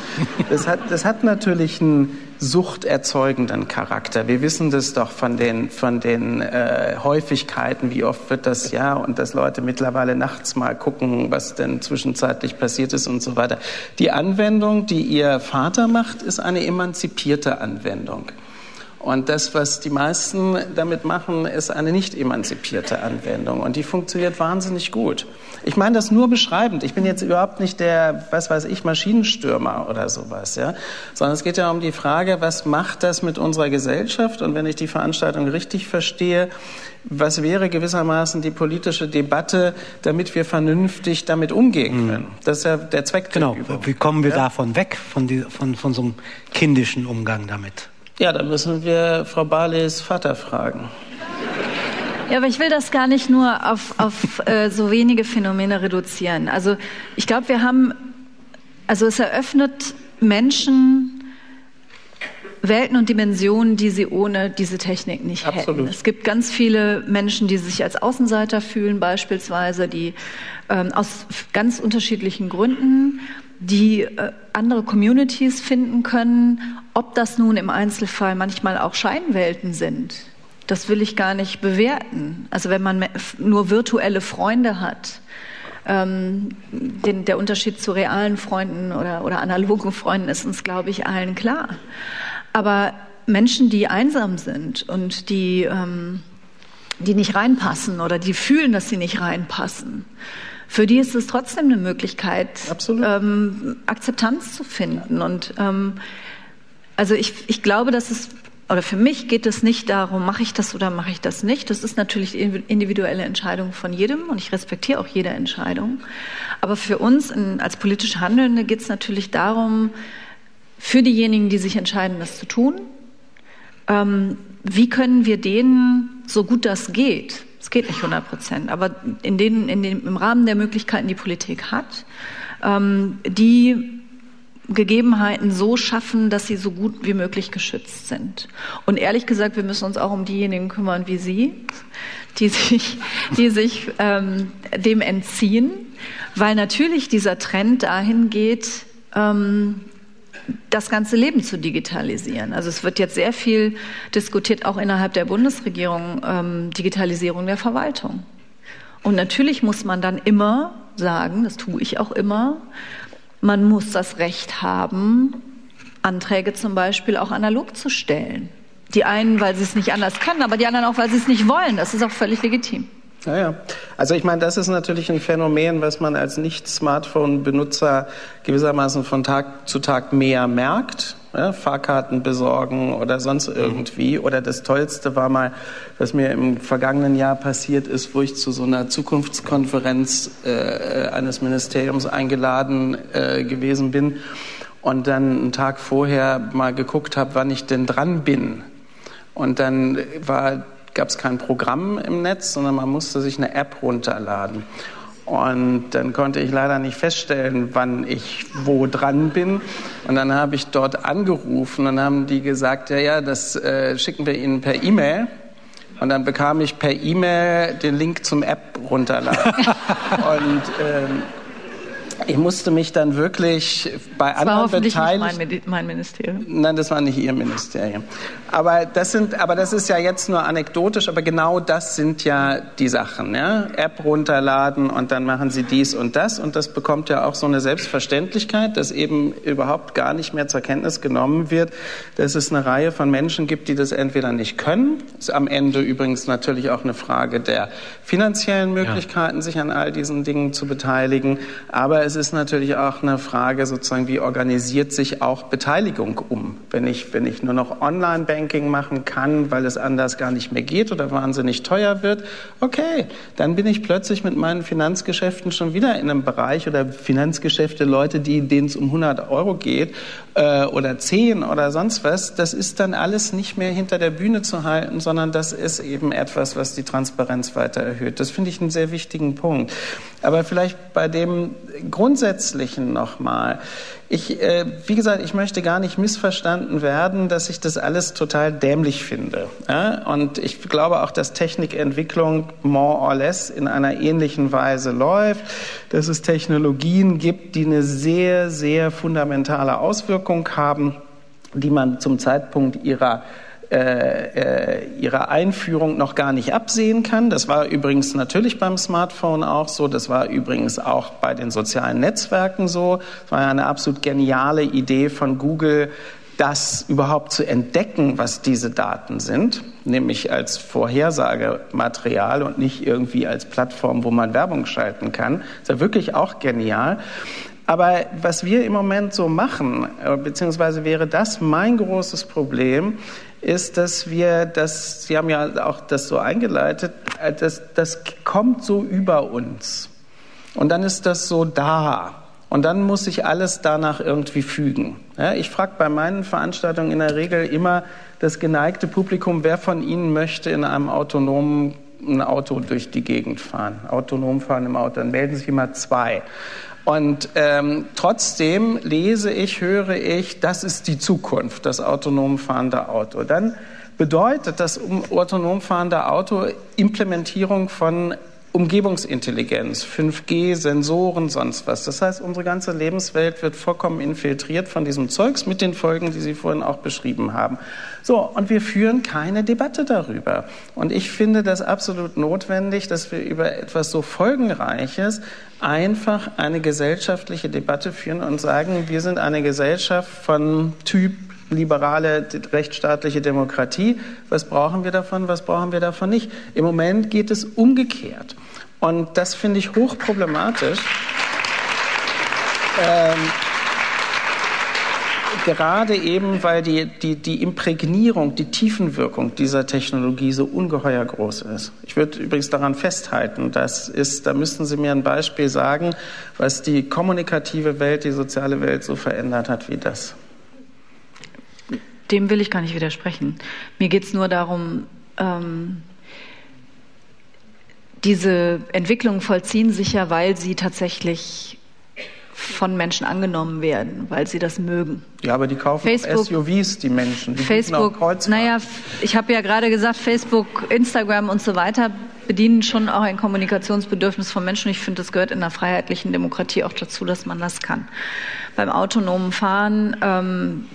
das hat, das hat natürlich einen suchterzeugenden Charakter. Wir wissen das doch von den, von den äh, Häufigkeiten, wie oft wird das ja und dass Leute mittlerweile nachts mal gucken, was denn zwischenzeitlich passiert ist und so weiter. Die Anwendung, die Ihr Vater macht, ist eine emanzipierte Anwendung. Und das, was die meisten damit machen, ist eine nicht emanzipierte Anwendung. Und die funktioniert wahnsinnig gut. Ich meine das nur beschreibend. Ich bin jetzt überhaupt nicht der, was weiß ich, Maschinenstürmer oder sowas, ja. Sondern es geht ja um die Frage, was macht das mit unserer Gesellschaft? Und wenn ich die Veranstaltung richtig verstehe, was wäre gewissermaßen die politische Debatte, damit wir vernünftig damit umgehen mhm. können? Das ist ja der Zweck der Genau. Übung. Wie kommen wir ja? davon weg, von, die, von, von so einem kindischen Umgang damit? Ja, da müssen wir Frau Barleys Vater fragen. Ja, aber ich will das gar nicht nur auf, auf äh, so wenige Phänomene reduzieren. Also ich glaube, wir haben, also es eröffnet Menschen Welten und Dimensionen, die sie ohne diese Technik nicht Absolut. hätten. Es gibt ganz viele Menschen, die sich als Außenseiter fühlen, beispielsweise, die ähm, aus ganz unterschiedlichen Gründen die äh, andere Communities finden können. Ob das nun im Einzelfall manchmal auch Scheinwelten sind, das will ich gar nicht bewerten. Also wenn man nur virtuelle Freunde hat, ähm, den, der Unterschied zu realen Freunden oder, oder analogen Freunden ist uns, glaube ich, allen klar. Aber Menschen, die einsam sind und die, ähm, die nicht reinpassen oder die fühlen, dass sie nicht reinpassen, für die ist es trotzdem eine Möglichkeit, ähm, Akzeptanz zu finden. Und ähm, also ich, ich glaube, dass es oder für mich geht es nicht darum, mache ich das oder mache ich das nicht. Das ist natürlich die individuelle Entscheidung von jedem und ich respektiere auch jede Entscheidung. Aber für uns in, als politisch Handelnde geht es natürlich darum, für diejenigen, die sich entscheiden, das zu tun, ähm, wie können wir denen, so gut das geht, es geht nicht 100 Prozent, aber in den, in den, im Rahmen der Möglichkeiten, die Politik hat, ähm, die Gegebenheiten so schaffen, dass sie so gut wie möglich geschützt sind. Und ehrlich gesagt, wir müssen uns auch um diejenigen kümmern wie Sie, die sich, die sich ähm, dem entziehen, weil natürlich dieser Trend dahin geht, ähm, das ganze Leben zu digitalisieren. Also es wird jetzt sehr viel diskutiert, auch innerhalb der Bundesregierung, ähm, Digitalisierung der Verwaltung. Und natürlich muss man dann immer sagen, das tue ich auch immer, man muss das Recht haben, Anträge zum Beispiel auch analog zu stellen. Die einen, weil sie es nicht anders können, aber die anderen auch, weil sie es nicht wollen. Das ist auch völlig legitim. Ja, ja. Also ich meine, das ist natürlich ein Phänomen, was man als Nicht-Smartphone-Benutzer gewissermaßen von Tag zu Tag mehr merkt. Ja, Fahrkarten besorgen oder sonst mhm. irgendwie. Oder das Tollste war mal, was mir im vergangenen Jahr passiert ist, wo ich zu so einer Zukunftskonferenz äh, eines Ministeriums eingeladen äh, gewesen bin und dann einen Tag vorher mal geguckt habe, wann ich denn dran bin. Und dann war gab es kein Programm im Netz, sondern man musste sich eine App runterladen. Und dann konnte ich leider nicht feststellen, wann ich wo dran bin. Und dann habe ich dort angerufen und haben die gesagt, ja, ja, das äh, schicken wir Ihnen per E-Mail. Und dann bekam ich per E-Mail den Link zum App runterladen. und ähm, ich musste mich dann wirklich bei das anderen war hoffentlich Beteiligten. Nicht mein, mein Ministerium. Nein, das war nicht Ihr Ministerium. Aber das sind, aber das ist ja jetzt nur anekdotisch. Aber genau das sind ja die Sachen. Ja? App runterladen und dann machen Sie dies und das und das bekommt ja auch so eine Selbstverständlichkeit, dass eben überhaupt gar nicht mehr zur Kenntnis genommen wird, dass es eine Reihe von Menschen gibt, die das entweder nicht können. Ist am Ende übrigens natürlich auch eine Frage der finanziellen Möglichkeiten, ja. sich an all diesen Dingen zu beteiligen. Aber es ist natürlich auch eine Frage sozusagen, wie organisiert sich auch Beteiligung um? Wenn ich, wenn ich nur noch Online-Banking machen kann, weil es anders gar nicht mehr geht oder wahnsinnig teuer wird, okay, dann bin ich plötzlich mit meinen Finanzgeschäften schon wieder in einem Bereich oder Finanzgeschäfte, Leute, denen es um 100 Euro geht äh, oder 10 oder sonst was, das ist dann alles nicht mehr hinter der Bühne zu halten, sondern das ist eben etwas, was die Transparenz weiter erhöht. Das finde ich einen sehr wichtigen Punkt. Aber vielleicht bei dem Grundsätzlichen nochmal. Ich, äh, wie gesagt, ich möchte gar nicht missverstanden werden, dass ich das alles total dämlich finde. Ja? Und ich glaube auch, dass Technikentwicklung more or less in einer ähnlichen Weise läuft, dass es Technologien gibt, die eine sehr, sehr fundamentale Auswirkung haben, die man zum Zeitpunkt ihrer äh, äh, ihrer Einführung noch gar nicht absehen kann. Das war übrigens natürlich beim Smartphone auch so. Das war übrigens auch bei den sozialen Netzwerken so. Es war ja eine absolut geniale Idee von Google, das überhaupt zu entdecken, was diese Daten sind, nämlich als Vorhersagematerial und nicht irgendwie als Plattform, wo man Werbung schalten kann. Das ist ja wirklich auch genial. Aber was wir im Moment so machen, äh, beziehungsweise wäre das mein großes Problem, ist, dass wir das, Sie haben ja auch das so eingeleitet, äh, das, das kommt so über uns. Und dann ist das so da. Und dann muss sich alles danach irgendwie fügen. Ja, ich frage bei meinen Veranstaltungen in der Regel immer das geneigte Publikum, wer von Ihnen möchte in einem autonomen ein Auto durch die Gegend fahren, autonom fahren im Auto. Dann melden sich immer zwei. Und ähm, trotzdem lese ich, höre ich, das ist die Zukunft, das autonom fahrende Auto. Dann bedeutet das autonom fahrende Auto Implementierung von Umgebungsintelligenz, 5G, Sensoren, sonst was. Das heißt, unsere ganze Lebenswelt wird vollkommen infiltriert von diesem Zeugs mit den Folgen, die Sie vorhin auch beschrieben haben. So, und wir führen keine Debatte darüber. Und ich finde das absolut notwendig, dass wir über etwas so Folgenreiches einfach eine gesellschaftliche Debatte führen und sagen, wir sind eine Gesellschaft von Typ liberale rechtsstaatliche Demokratie. Was brauchen wir davon, was brauchen wir davon nicht? Im Moment geht es umgekehrt. Und das finde ich hochproblematisch. Ähm, gerade eben, weil die, die, die Imprägnierung, die Tiefenwirkung dieser Technologie so ungeheuer groß ist. Ich würde übrigens daran festhalten, das ist, da müssten Sie mir ein Beispiel sagen, was die kommunikative Welt, die soziale Welt so verändert hat wie das. Dem will ich gar nicht widersprechen. Mir geht es nur darum, ähm, diese Entwicklungen vollziehen sich ja, weil sie tatsächlich von Menschen angenommen werden, weil sie das mögen. Ja, aber die kaufen Facebook, SUVs, die Menschen. Die Facebook, naja, ich habe ja gerade gesagt, Facebook, Instagram und so weiter bedienen schon auch ein Kommunikationsbedürfnis von Menschen. Ich finde, das gehört in einer freiheitlichen Demokratie auch dazu, dass man das kann. Beim autonomen Fahren ähm,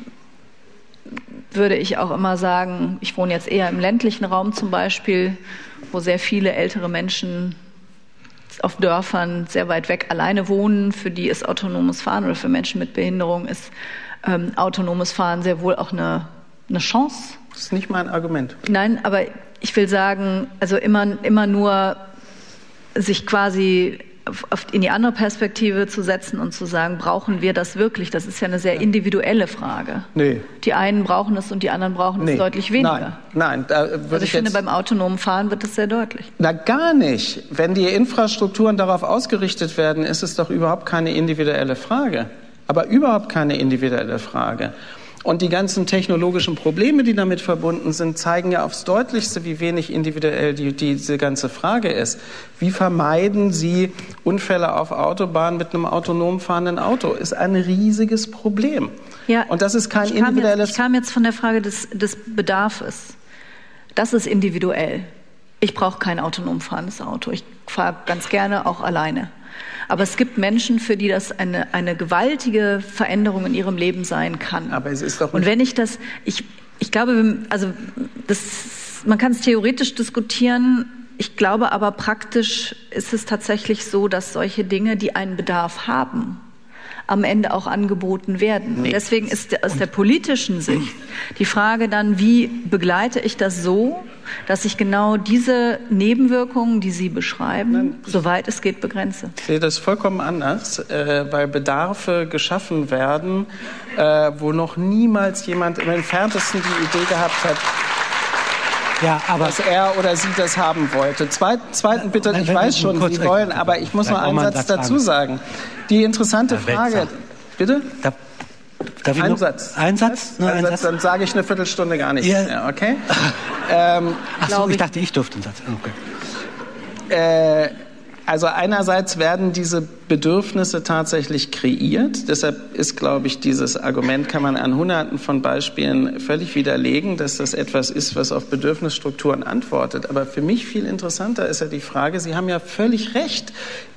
würde ich auch immer sagen, ich wohne jetzt eher im ländlichen Raum zum Beispiel, wo sehr viele ältere Menschen auf Dörfern sehr weit weg alleine wohnen, für die ist autonomes Fahren oder für Menschen mit Behinderung ist ähm, autonomes Fahren sehr wohl auch eine, eine Chance. Das ist nicht mein Argument. Nein, aber ich will sagen, also immer, immer nur sich quasi in die andere Perspektive zu setzen und zu sagen, brauchen wir das wirklich? Das ist ja eine sehr individuelle Frage. Nee. Die einen brauchen es und die anderen brauchen nee. es deutlich weniger. Nein, nein. Da also ich, ich finde, beim autonomen Fahren wird das sehr deutlich. Na, gar nicht. Wenn die Infrastrukturen darauf ausgerichtet werden, ist es doch überhaupt keine individuelle Frage. Aber überhaupt keine individuelle Frage. Und die ganzen technologischen Probleme, die damit verbunden sind, zeigen ja aufs Deutlichste, wie wenig individuell die, diese ganze Frage ist. Wie vermeiden Sie Unfälle auf Autobahnen mit einem autonom fahrenden Auto? Ist ein riesiges Problem. Ja, Und das ist kein ich individuelles. Jetzt, ich kam jetzt von der Frage des, des Bedarfes. Das ist individuell. Ich brauche kein autonom fahrendes Auto. Ich fahre ganz gerne auch alleine. Aber es gibt Menschen, für die das eine, eine gewaltige Veränderung in ihrem Leben sein kann. Aber es ist doch Und wenn ich das, ich, ich glaube, also das, man kann es theoretisch diskutieren. Ich glaube aber praktisch ist es tatsächlich so, dass solche Dinge, die einen Bedarf haben, am Ende auch angeboten werden. Nee. Deswegen ist aus der politischen Sicht die Frage dann, wie begleite ich das so, dass ich genau diese Nebenwirkungen, die Sie beschreiben, Nein, soweit es geht, begrenze. Ich sehe das vollkommen anders, äh, weil Bedarfe geschaffen werden, äh, wo noch niemals jemand im entferntesten die Idee gehabt hat, ja, aber dass er oder sie das haben wollte. Zweit, zweiten bitte, ich weiß schon, Sie wollen, aber ich muss noch einen Satz dazu sagen. Die interessante Frage, bitte? Darf ein Satz. Ein Satz? Nur ein Satz, Dann sage ich eine Viertelstunde gar nichts mehr, okay? ähm, Ach so, ich dachte, ich durfte einen Satz. Okay. Äh, also einerseits werden diese Bedürfnisse tatsächlich kreiert. Deshalb ist, glaube ich, dieses Argument kann man an Hunderten von Beispielen völlig widerlegen, dass das etwas ist, was auf Bedürfnisstrukturen antwortet. Aber für mich viel interessanter ist ja die Frage, Sie haben ja völlig recht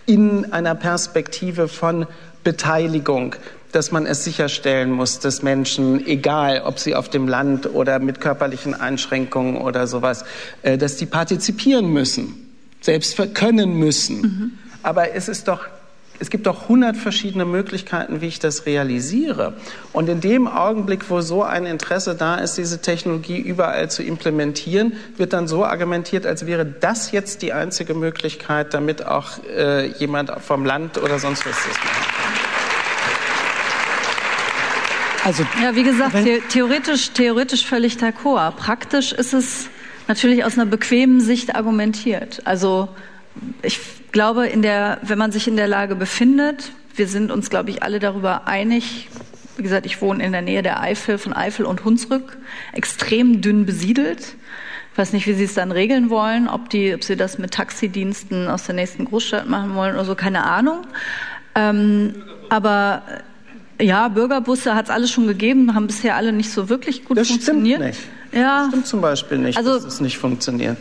in einer Perspektive von Beteiligung dass man es sicherstellen muss, dass Menschen, egal ob sie auf dem Land oder mit körperlichen Einschränkungen oder sowas, äh, dass die partizipieren müssen, selbst können müssen. Mhm. Aber es ist doch es gibt doch hundert verschiedene Möglichkeiten, wie ich das realisiere. Und in dem Augenblick, wo so ein Interesse da ist, diese Technologie überall zu implementieren, wird dann so argumentiert, als wäre das jetzt die einzige Möglichkeit, damit auch äh, jemand vom Land oder sonst was das macht. Also, ja, wie gesagt, the theoretisch, theoretisch völlig d'accord. Praktisch ist es natürlich aus einer bequemen Sicht argumentiert. Also ich glaube, in der, wenn man sich in der Lage befindet, wir sind uns, glaube ich, alle darüber einig. Wie gesagt, ich wohne in der Nähe der Eifel, von Eifel und Hunsrück, extrem dünn besiedelt. Ich weiß nicht, wie Sie es dann regeln wollen, ob, die, ob Sie das mit Taxidiensten aus der nächsten Großstadt machen wollen oder so, keine Ahnung. Ähm, aber ja, Bürgerbusse hat es alles schon gegeben, haben bisher alle nicht so wirklich gut das funktioniert. Stimmt nicht. Ja. Das stimmt zum Beispiel nicht, also, dass es nicht funktioniert.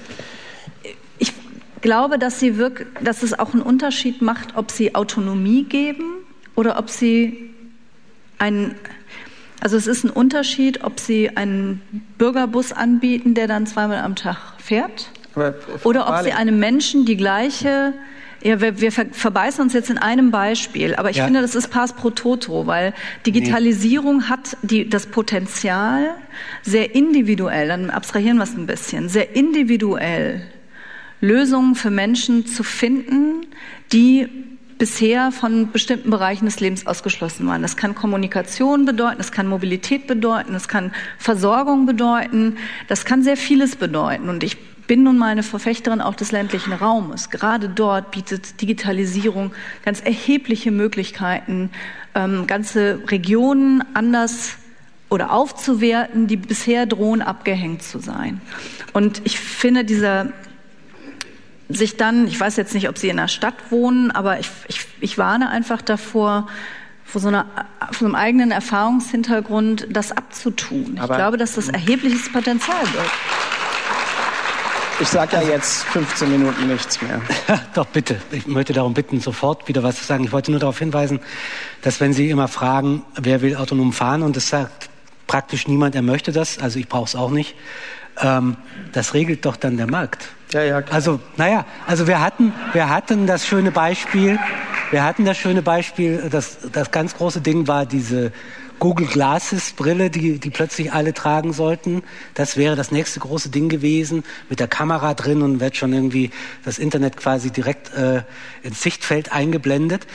Ich glaube, dass, sie wirk dass es auch einen Unterschied macht, ob sie Autonomie geben oder ob sie einen also es ist ein Unterschied, ob Sie einen Bürgerbus anbieten, der dann zweimal am Tag fährt, oder ob Sie einem Menschen die gleiche ja, wir, wir verbeißen uns jetzt in einem Beispiel, aber ich ja. finde, das ist Pass pro Toto, weil Digitalisierung nee. hat die, das Potenzial, sehr individuell, dann abstrahieren wir es ein bisschen, sehr individuell Lösungen für Menschen zu finden, die bisher von bestimmten Bereichen des Lebens ausgeschlossen waren. Das kann Kommunikation bedeuten, das kann Mobilität bedeuten, das kann Versorgung bedeuten, das kann sehr vieles bedeuten. Und ich bin nun mal eine Verfechterin auch des ländlichen Raumes. Gerade dort bietet Digitalisierung ganz erhebliche Möglichkeiten, ähm, ganze Regionen anders oder aufzuwerten, die bisher drohen abgehängt zu sein. Und ich finde dieser sich dann, ich weiß jetzt nicht, ob Sie in der Stadt wohnen, aber ich, ich, ich warne einfach davor, vor so, einer, vor so einem eigenen Erfahrungshintergrund das abzutun. Aber ich glaube, dass das erhebliches Potenzial wird. Ich sage ja jetzt 15 Minuten nichts mehr. Doch, bitte. Ich möchte darum bitten, sofort wieder was zu sagen. Ich wollte nur darauf hinweisen, dass wenn Sie immer fragen, wer will autonom fahren, und es sagt praktisch niemand, er möchte das, also ich brauche es auch nicht, ähm, das regelt doch dann der Markt. Ja, ja, klar. Also, naja, also wir hatten, wir hatten das schöne Beispiel, wir hatten das schöne Beispiel, das, das ganz große Ding war diese Google Glasses Brille, die, die plötzlich alle tragen sollten. Das wäre das nächste große Ding gewesen, mit der Kamera drin und wird schon irgendwie das Internet quasi direkt äh, ins Sichtfeld eingeblendet.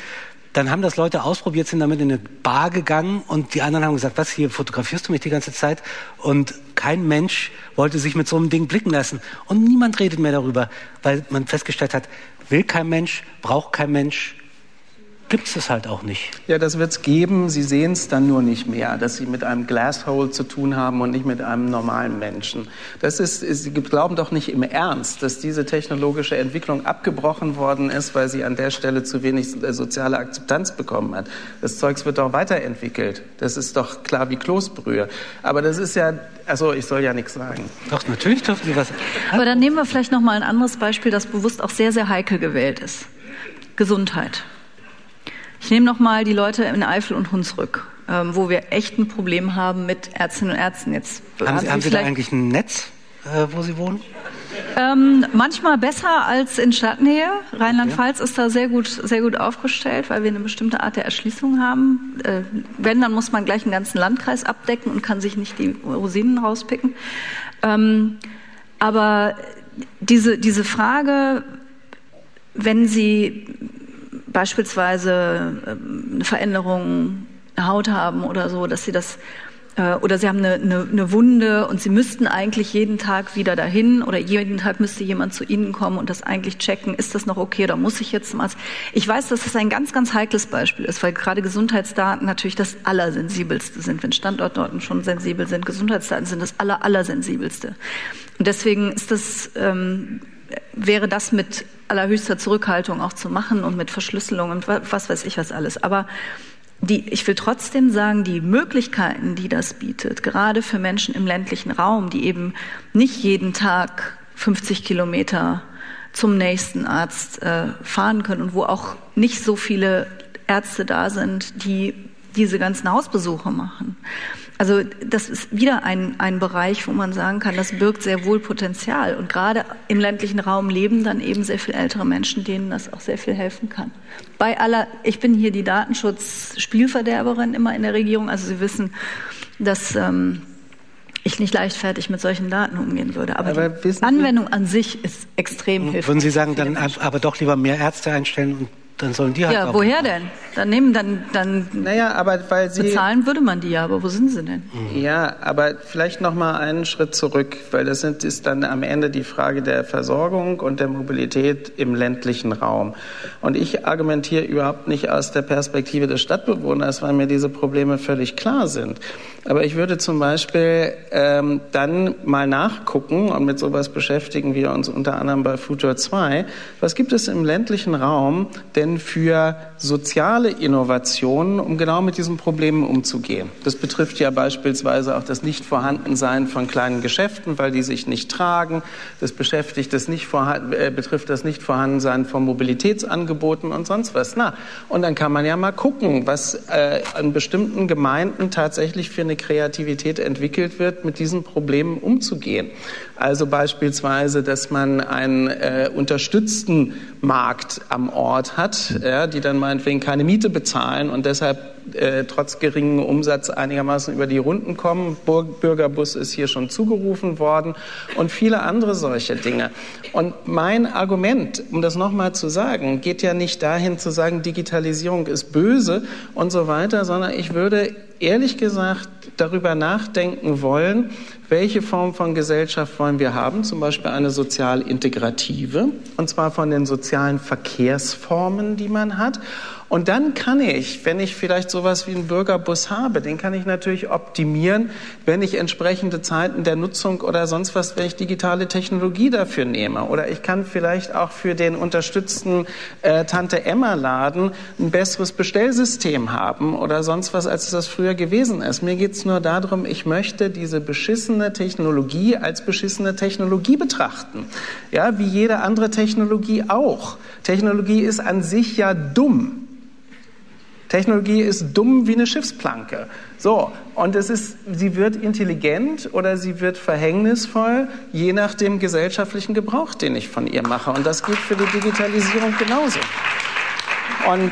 Dann haben das Leute ausprobiert, sind damit in eine Bar gegangen und die anderen haben gesagt, was, hier fotografierst du mich die ganze Zeit? Und kein Mensch wollte sich mit so einem Ding blicken lassen. Und niemand redet mehr darüber, weil man festgestellt hat, will kein Mensch, braucht kein Mensch, gibt es halt auch nicht. Ja, das wird es geben. Sie sehen es dann nur nicht mehr, dass Sie mit einem Glasshole zu tun haben und nicht mit einem normalen Menschen. Das ist, Sie glauben doch nicht im Ernst, dass diese technologische Entwicklung abgebrochen worden ist, weil sie an der Stelle zu wenig äh, soziale Akzeptanz bekommen hat. Das Zeugs wird doch weiterentwickelt. Das ist doch klar wie Kloßbrühe. Aber das ist ja, also ich soll ja nichts sagen. Doch, natürlich dürfen Sie was. Aber dann nehmen wir vielleicht noch mal ein anderes Beispiel, das bewusst auch sehr, sehr heikel gewählt ist. Gesundheit. Ich nehme noch mal die Leute in Eifel und Hunsrück, ähm, wo wir echt ein Problem haben mit Ärztinnen und Ärzten. Jetzt haben Sie, haben Sie da eigentlich ein Netz, äh, wo Sie wohnen? Ähm, manchmal besser als in Stadtnähe. Rheinland-Pfalz ist da sehr gut, sehr gut aufgestellt, weil wir eine bestimmte Art der Erschließung haben. Äh, wenn, dann muss man gleich einen ganzen Landkreis abdecken und kann sich nicht die Rosinen rauspicken. Ähm, aber diese, diese Frage, wenn Sie beispielsweise ähm, eine Veränderung der Haut haben oder so, dass sie das äh, oder sie haben eine, eine, eine Wunde und sie müssten eigentlich jeden Tag wieder dahin oder jeden Tag müsste jemand zu ihnen kommen und das eigentlich checken, ist das noch okay oder muss ich jetzt Arzt? Ich weiß, dass das ein ganz, ganz heikles Beispiel ist, weil gerade Gesundheitsdaten natürlich das Allersensibelste sind. Wenn Standortdaten schon sensibel sind, Gesundheitsdaten sind das Aller, Allersensibelste. Und deswegen ist das ähm, wäre das mit allerhöchster Zurückhaltung auch zu machen und mit Verschlüsselung und was weiß ich was alles. Aber die, ich will trotzdem sagen, die Möglichkeiten, die das bietet, gerade für Menschen im ländlichen Raum, die eben nicht jeden Tag 50 Kilometer zum nächsten Arzt äh, fahren können und wo auch nicht so viele Ärzte da sind, die diese ganzen Hausbesuche machen. Also das ist wieder ein, ein Bereich, wo man sagen kann, das birgt sehr wohl Potenzial. Und gerade im ländlichen Raum leben dann eben sehr viel ältere Menschen, denen das auch sehr viel helfen kann. Bei aller, ich bin hier die Datenschutz-Spielverderberin immer in der Regierung. Also Sie wissen, dass ähm, ich nicht leichtfertig mit solchen Daten umgehen würde. Aber, aber die Anwendung an sich ist extrem hilfreich. Würden Sie sagen, dann aber doch lieber mehr Ärzte einstellen und dann sollen die halt. Ja, woher denn? Dann nehmen, dann, dann. Naja, aber weil sie. Bezahlen würde man die ja, aber wo sind sie denn? Ja, aber vielleicht noch mal einen Schritt zurück, weil das sind, ist dann am Ende die Frage der Versorgung und der Mobilität im ländlichen Raum. Und ich argumentiere überhaupt nicht aus der Perspektive des Stadtbewohners, weil mir diese Probleme völlig klar sind. Aber ich würde zum Beispiel ähm, dann mal nachgucken und mit sowas beschäftigen wir uns unter anderem bei Futur 2. Was gibt es im ländlichen Raum denn für soziale Innovationen, um genau mit diesen Problemen umzugehen? Das betrifft ja beispielsweise auch das Nichtvorhandensein von kleinen Geschäften, weil die sich nicht tragen. Das beschäftigt das nicht äh, betrifft das Nichtvorhandensein von Mobilitätsangeboten und sonst was. Na, und dann kann man ja mal gucken, was äh, an bestimmten Gemeinden tatsächlich für eine eine Kreativität entwickelt wird, mit diesen Problemen umzugehen. Also beispielsweise, dass man einen äh, unterstützten Markt am Ort hat, ja, die dann meinetwegen keine Miete bezahlen und deshalb äh, trotz geringem Umsatz einigermaßen über die Runden kommen. Bürgerbus ist hier schon zugerufen worden und viele andere solche Dinge. Und mein Argument, um das nochmal zu sagen, geht ja nicht dahin zu sagen, Digitalisierung ist böse und so weiter, sondern ich würde ehrlich gesagt darüber nachdenken wollen, welche Form von Gesellschaft wollen wir haben, zum Beispiel eine sozial integrative, und zwar von den sozialen Verkehrsformen, die man hat, und dann kann ich, wenn ich vielleicht sowas wie einen Bürgerbus habe, den kann ich natürlich optimieren, wenn ich entsprechende Zeiten der Nutzung oder sonst was, wenn ich digitale Technologie dafür nehme. Oder ich kann vielleicht auch für den unterstützten äh, Tante Emma Laden ein besseres Bestellsystem haben oder sonst was, als das früher gewesen ist. Mir geht es nur darum, ich möchte diese beschissene Technologie als beschissene Technologie betrachten. Ja, wie jede andere Technologie auch. Technologie ist an sich ja dumm. Technologie ist dumm wie eine Schiffsplanke. So, und es ist, sie wird intelligent oder sie wird verhängnisvoll, je nach dem gesellschaftlichen Gebrauch, den ich von ihr mache. Und das gilt für die Digitalisierung genauso. Und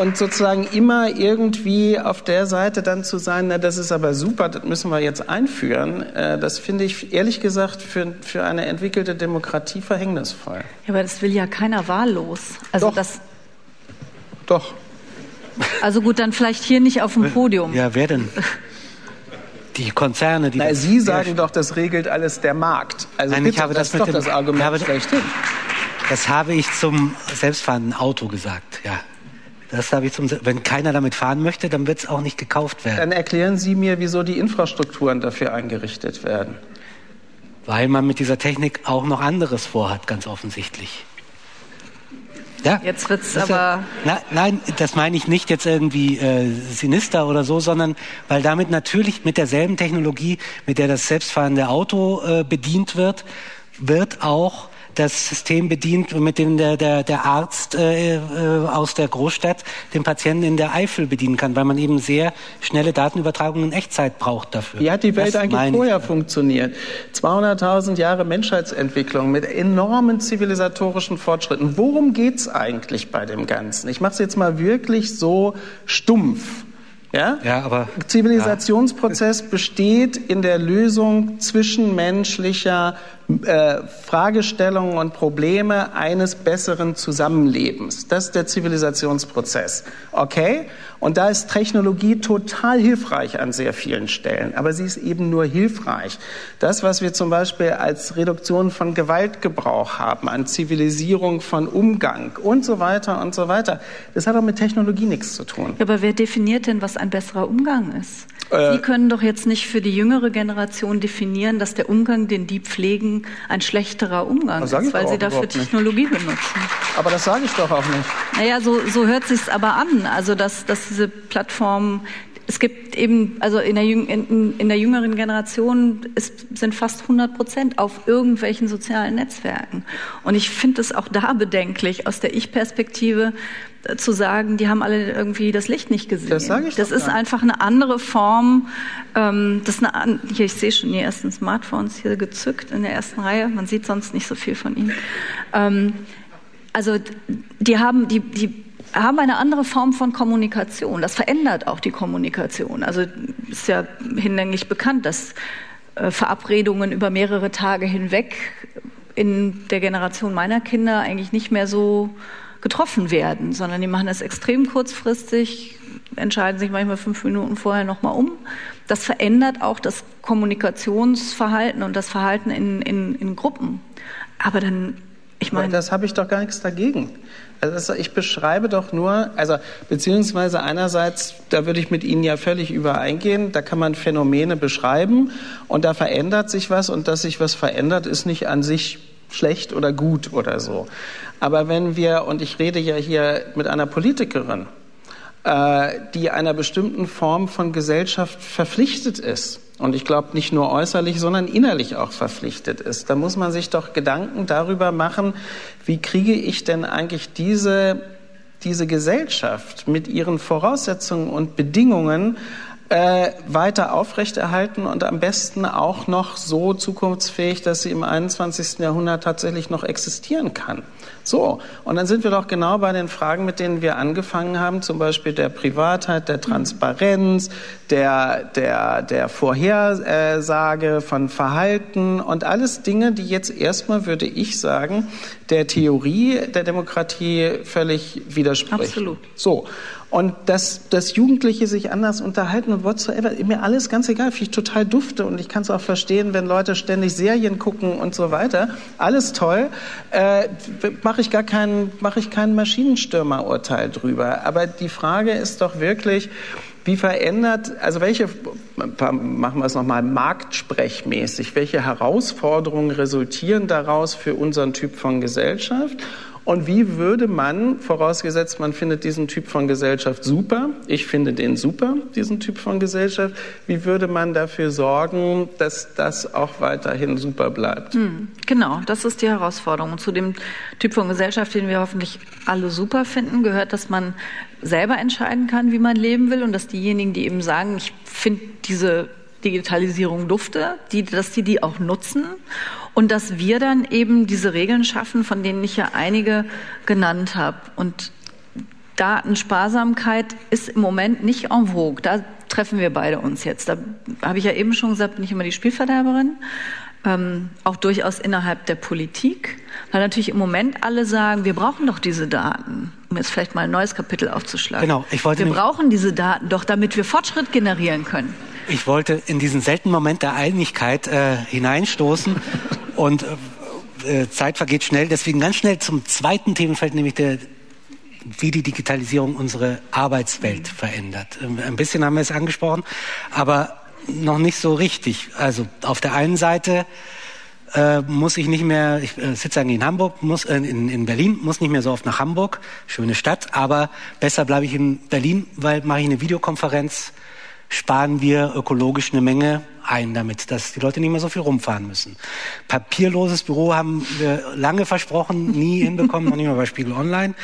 und sozusagen immer irgendwie auf der Seite dann zu sein, na, das ist aber super, das müssen wir jetzt einführen, äh, das finde ich ehrlich gesagt für, für eine entwickelte Demokratie verhängnisvoll. Ja, aber das will ja keiner wahllos. Also Doch. das. Doch. Also gut, dann vielleicht hier nicht auf dem Podium. Ja, wer denn? Die Konzerne, die. Na, das- Sie sagen doch, das regelt alles der Markt. Also Nein, bitte, ich habe das ist mit doch dem- das Argument habe- schlechthin. Das habe ich zum selbstfahrenden Auto gesagt, ja. Das habe ich zum, wenn keiner damit fahren möchte, dann wird es auch nicht gekauft werden. Dann erklären Sie mir, wieso die Infrastrukturen dafür eingerichtet werden. Weil man mit dieser Technik auch noch anderes vorhat, ganz offensichtlich. Ja. Jetzt wird's Das ist ja- aber- Na, nein, das meine ich nicht jetzt irgendwie äh, sinister oder so, sondern weil damit natürlich mit derselben Technologie, mit der das selbstfahrende Auto äh, bedient wird, wird auch das System bedient, mit dem der, der, der Arzt äh, äh, aus der Großstadt den Patienten in der Eifel bedienen kann, weil man eben sehr schnelle Datenübertragungen in Echtzeit braucht dafür. Wie hat die Welt Das eigentlich meine ich. vorher funktioniert? 200.000 Jahre Menschheitsentwicklung mit enormen zivilisatorischen Fortschritten. Worum geht's eigentlich bei dem Ganzen? Ich mache es jetzt mal wirklich so stumpf. Ja? Ja, aber Zivilisationsprozess besteht in der Lösung zwischenmenschlicher äh, Fragestellungen und Probleme eines besseren Zusammenlebens. Das ist der Zivilisationsprozess. Okay? Und da ist Technologie total hilfreich an sehr vielen Stellen. Aber sie ist eben nur hilfreich. Das, was wir zum Beispiel als Reduktion von Gewaltgebrauch haben, an Zivilisierung von Umgang und so weiter und so weiter, das hat auch mit Technologie nichts zu tun. Aber wer definiert denn, was ein besserer Umgang ist? Äh, Sie können doch jetzt nicht für die jüngere Generation definieren, dass der Umgang, den die pflegen, ein schlechterer Umgang ist, weil sie dafür überhaupt nicht. Technologie benutzen. Aber das sage ich doch auch nicht. Naja, so, so hört sich's aber an. Also, dass, dass diese Plattformen, es gibt eben, also in der, jüng, in, in der jüngeren Generation es sind fast 100 Prozent auf irgendwelchen sozialen Netzwerken. Und ich finde es auch da bedenklich, aus der Ich-Perspektive zu sagen, die haben alle irgendwie das Licht nicht gesehen. Das sage ich Das ist gar einfach eine andere Form. Ähm, das ist eine, hier, ich sehe schon die ersten Smartphones hier gezückt in der ersten Reihe. Man sieht sonst nicht so viel von ihnen. Ähm, also die haben die die haben eine andere Form von Kommunikation. Das verändert auch die Kommunikation. Also ist ja hinlänglich bekannt, dass äh, Verabredungen über mehrere Tage hinweg in der Generation meiner Kinder eigentlich nicht mehr so getroffen werden, sondern die machen das extrem kurzfristig, entscheiden sich manchmal fünf Minuten vorher nochmal um. Das verändert auch das Kommunikationsverhalten und das Verhalten in, in, in Gruppen. Aber dann, ich meine, das habe ich doch gar nichts dagegen. Also ich beschreibe doch nur, also beziehungsweise einerseits, da würde ich mit Ihnen ja völlig übereingehen, da kann man Phänomene beschreiben und da verändert sich was und dass sich was verändert, ist nicht an sich schlecht oder gut oder so. Aber wenn wir, und ich rede ja hier mit einer Politikerin, äh, die einer bestimmten Form von Gesellschaft verpflichtet ist. Und ich glaube nicht nur äußerlich, sondern innerlich auch verpflichtet ist. Da muss man sich doch Gedanken darüber machen, wie kriege ich denn eigentlich diese, diese Gesellschaft mit ihren Voraussetzungen und Bedingungen äh, weiter aufrechterhalten und am besten auch noch so zukunftsfähig, dass sie im 21. Jahrhundert tatsächlich noch existieren kann. So, und dann sind wir doch genau bei den Fragen, mit denen wir angefangen haben, zum Beispiel der Privatheit, der Transparenz, der, der, der Vorhersage von Verhalten und alles Dinge, die jetzt erstmal, würde ich sagen, der Theorie der Demokratie völlig widersprechen. Absolut. So. Und dass, dass Jugendliche sich anders unterhalten und whatsoever, mir alles ganz egal, finde ich total dufte und ich kann es auch verstehen, wenn Leute ständig Serien gucken und so weiter. Alles toll. Äh, mache ich gar kein, mache ich kein Maschinenstürmerurteil drüber. Aber die Frage ist doch wirklich, wie verändert, also welche, machen wir es nochmal marktsprechmäßig, welche Herausforderungen resultieren daraus für unseren Typ von Gesellschaft? Und wie würde man, vorausgesetzt man findet diesen Typ von Gesellschaft super, ich finde den super, diesen Typ von Gesellschaft, wie würde man dafür sorgen, dass das auch weiterhin super bleibt? Genau, das ist die Herausforderung. Und zu dem Typ von Gesellschaft, den wir hoffentlich alle super finden, gehört, dass man selber entscheiden kann, wie man leben will und dass diejenigen, die eben sagen, ich finde diese Digitalisierung dufte, die, dass die die auch nutzen und dass wir dann eben diese Regeln schaffen, von denen ich ja einige genannt habe. Und Datensparsamkeit ist im Moment nicht en vogue. Da treffen wir beide uns jetzt. Da habe ich ja eben schon gesagt, bin ich immer die Spielverderberin. Ähm, auch durchaus innerhalb der Politik, weil natürlich im Moment alle sagen, wir brauchen doch diese Daten, um jetzt vielleicht mal ein neues Kapitel aufzuschlagen. Genau, ich wollte wir brauchen diese Daten doch, damit wir Fortschritt generieren können. Ich wollte in diesen seltenen Moment der Einigkeit äh, hineinstoßen und äh, Zeit vergeht schnell, deswegen ganz schnell zum zweiten Themenfeld, nämlich der wie die Digitalisierung unsere Arbeitswelt verändert. Ähm, ein bisschen haben wir es angesprochen, aber noch nicht so richtig. Also auf der einen Seite äh, muss ich nicht mehr, ich äh, sitze eigentlich in Hamburg, muss äh, in, in Berlin, muss nicht mehr so oft nach Hamburg, schöne Stadt, aber besser bleibe ich in Berlin, weil mache ich eine Videokonferenz, sparen wir ökologisch eine Menge ein damit, dass die Leute nicht mehr so viel rumfahren müssen. Papierloses Büro haben wir lange versprochen, nie hinbekommen, noch nicht mal bei Spiegel Online.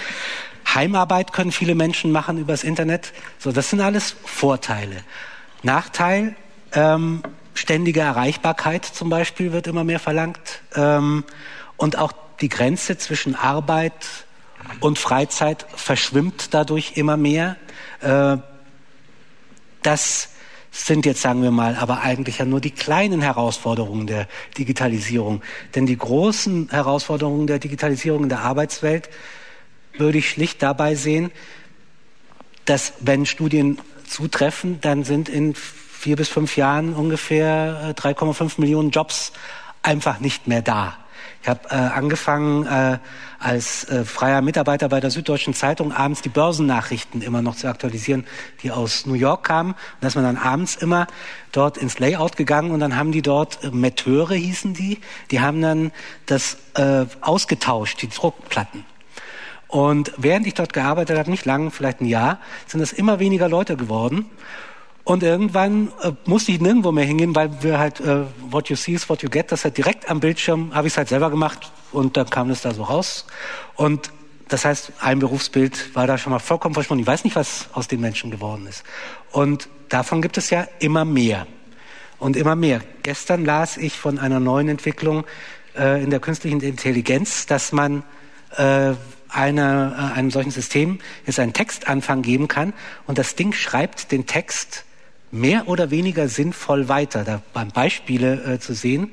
Heimarbeit können viele Menschen machen übers Internet. So, das sind alles Vorteile. Nachteil, ähm, ständige Erreichbarkeit zum Beispiel wird immer mehr verlangt. Ähm, und auch die Grenze zwischen Arbeit und Freizeit verschwimmt dadurch immer mehr. Äh, das sind jetzt, sagen wir mal, aber eigentlich ja nur die kleinen Herausforderungen der Digitalisierung. Denn die großen Herausforderungen der Digitalisierung in der Arbeitswelt würde ich schlicht dabei sehen, dass wenn Studien zutreffen, dann sind in vier bis fünf Jahren ungefähr 3,5 äh, Millionen Jobs einfach nicht mehr da. Ich habe äh, angefangen äh, als äh, freier Mitarbeiter bei der Süddeutschen Zeitung abends die Börsennachrichten immer noch zu aktualisieren, die aus New York kamen. Und dass man dann abends immer dort ins Layout gegangen und dann haben die dort äh, Metteure hießen die, die haben dann das äh, ausgetauscht, die Druckplatten. Und während ich dort gearbeitet habe, nicht lang, vielleicht ein Jahr, sind es immer weniger Leute geworden. Und irgendwann äh, musste ich nirgendwo mehr hingehen, weil wir halt äh, what you see is what you get, das halt direkt am Bildschirm habe ich es halt selber gemacht und dann kam es da so raus. Und das heißt, ein Berufsbild war da schon mal vollkommen verschwunden. Ich weiß nicht, was aus den Menschen geworden ist. Und davon gibt es ja immer mehr. Und immer mehr. Gestern las ich von einer neuen Entwicklung äh, in der künstlichen Intelligenz, dass man äh, einer, äh, einem solchen System jetzt einen Textanfang geben kann und das Ding schreibt den Text mehr oder weniger sinnvoll weiter. Da waren Beispiele äh, zu sehen.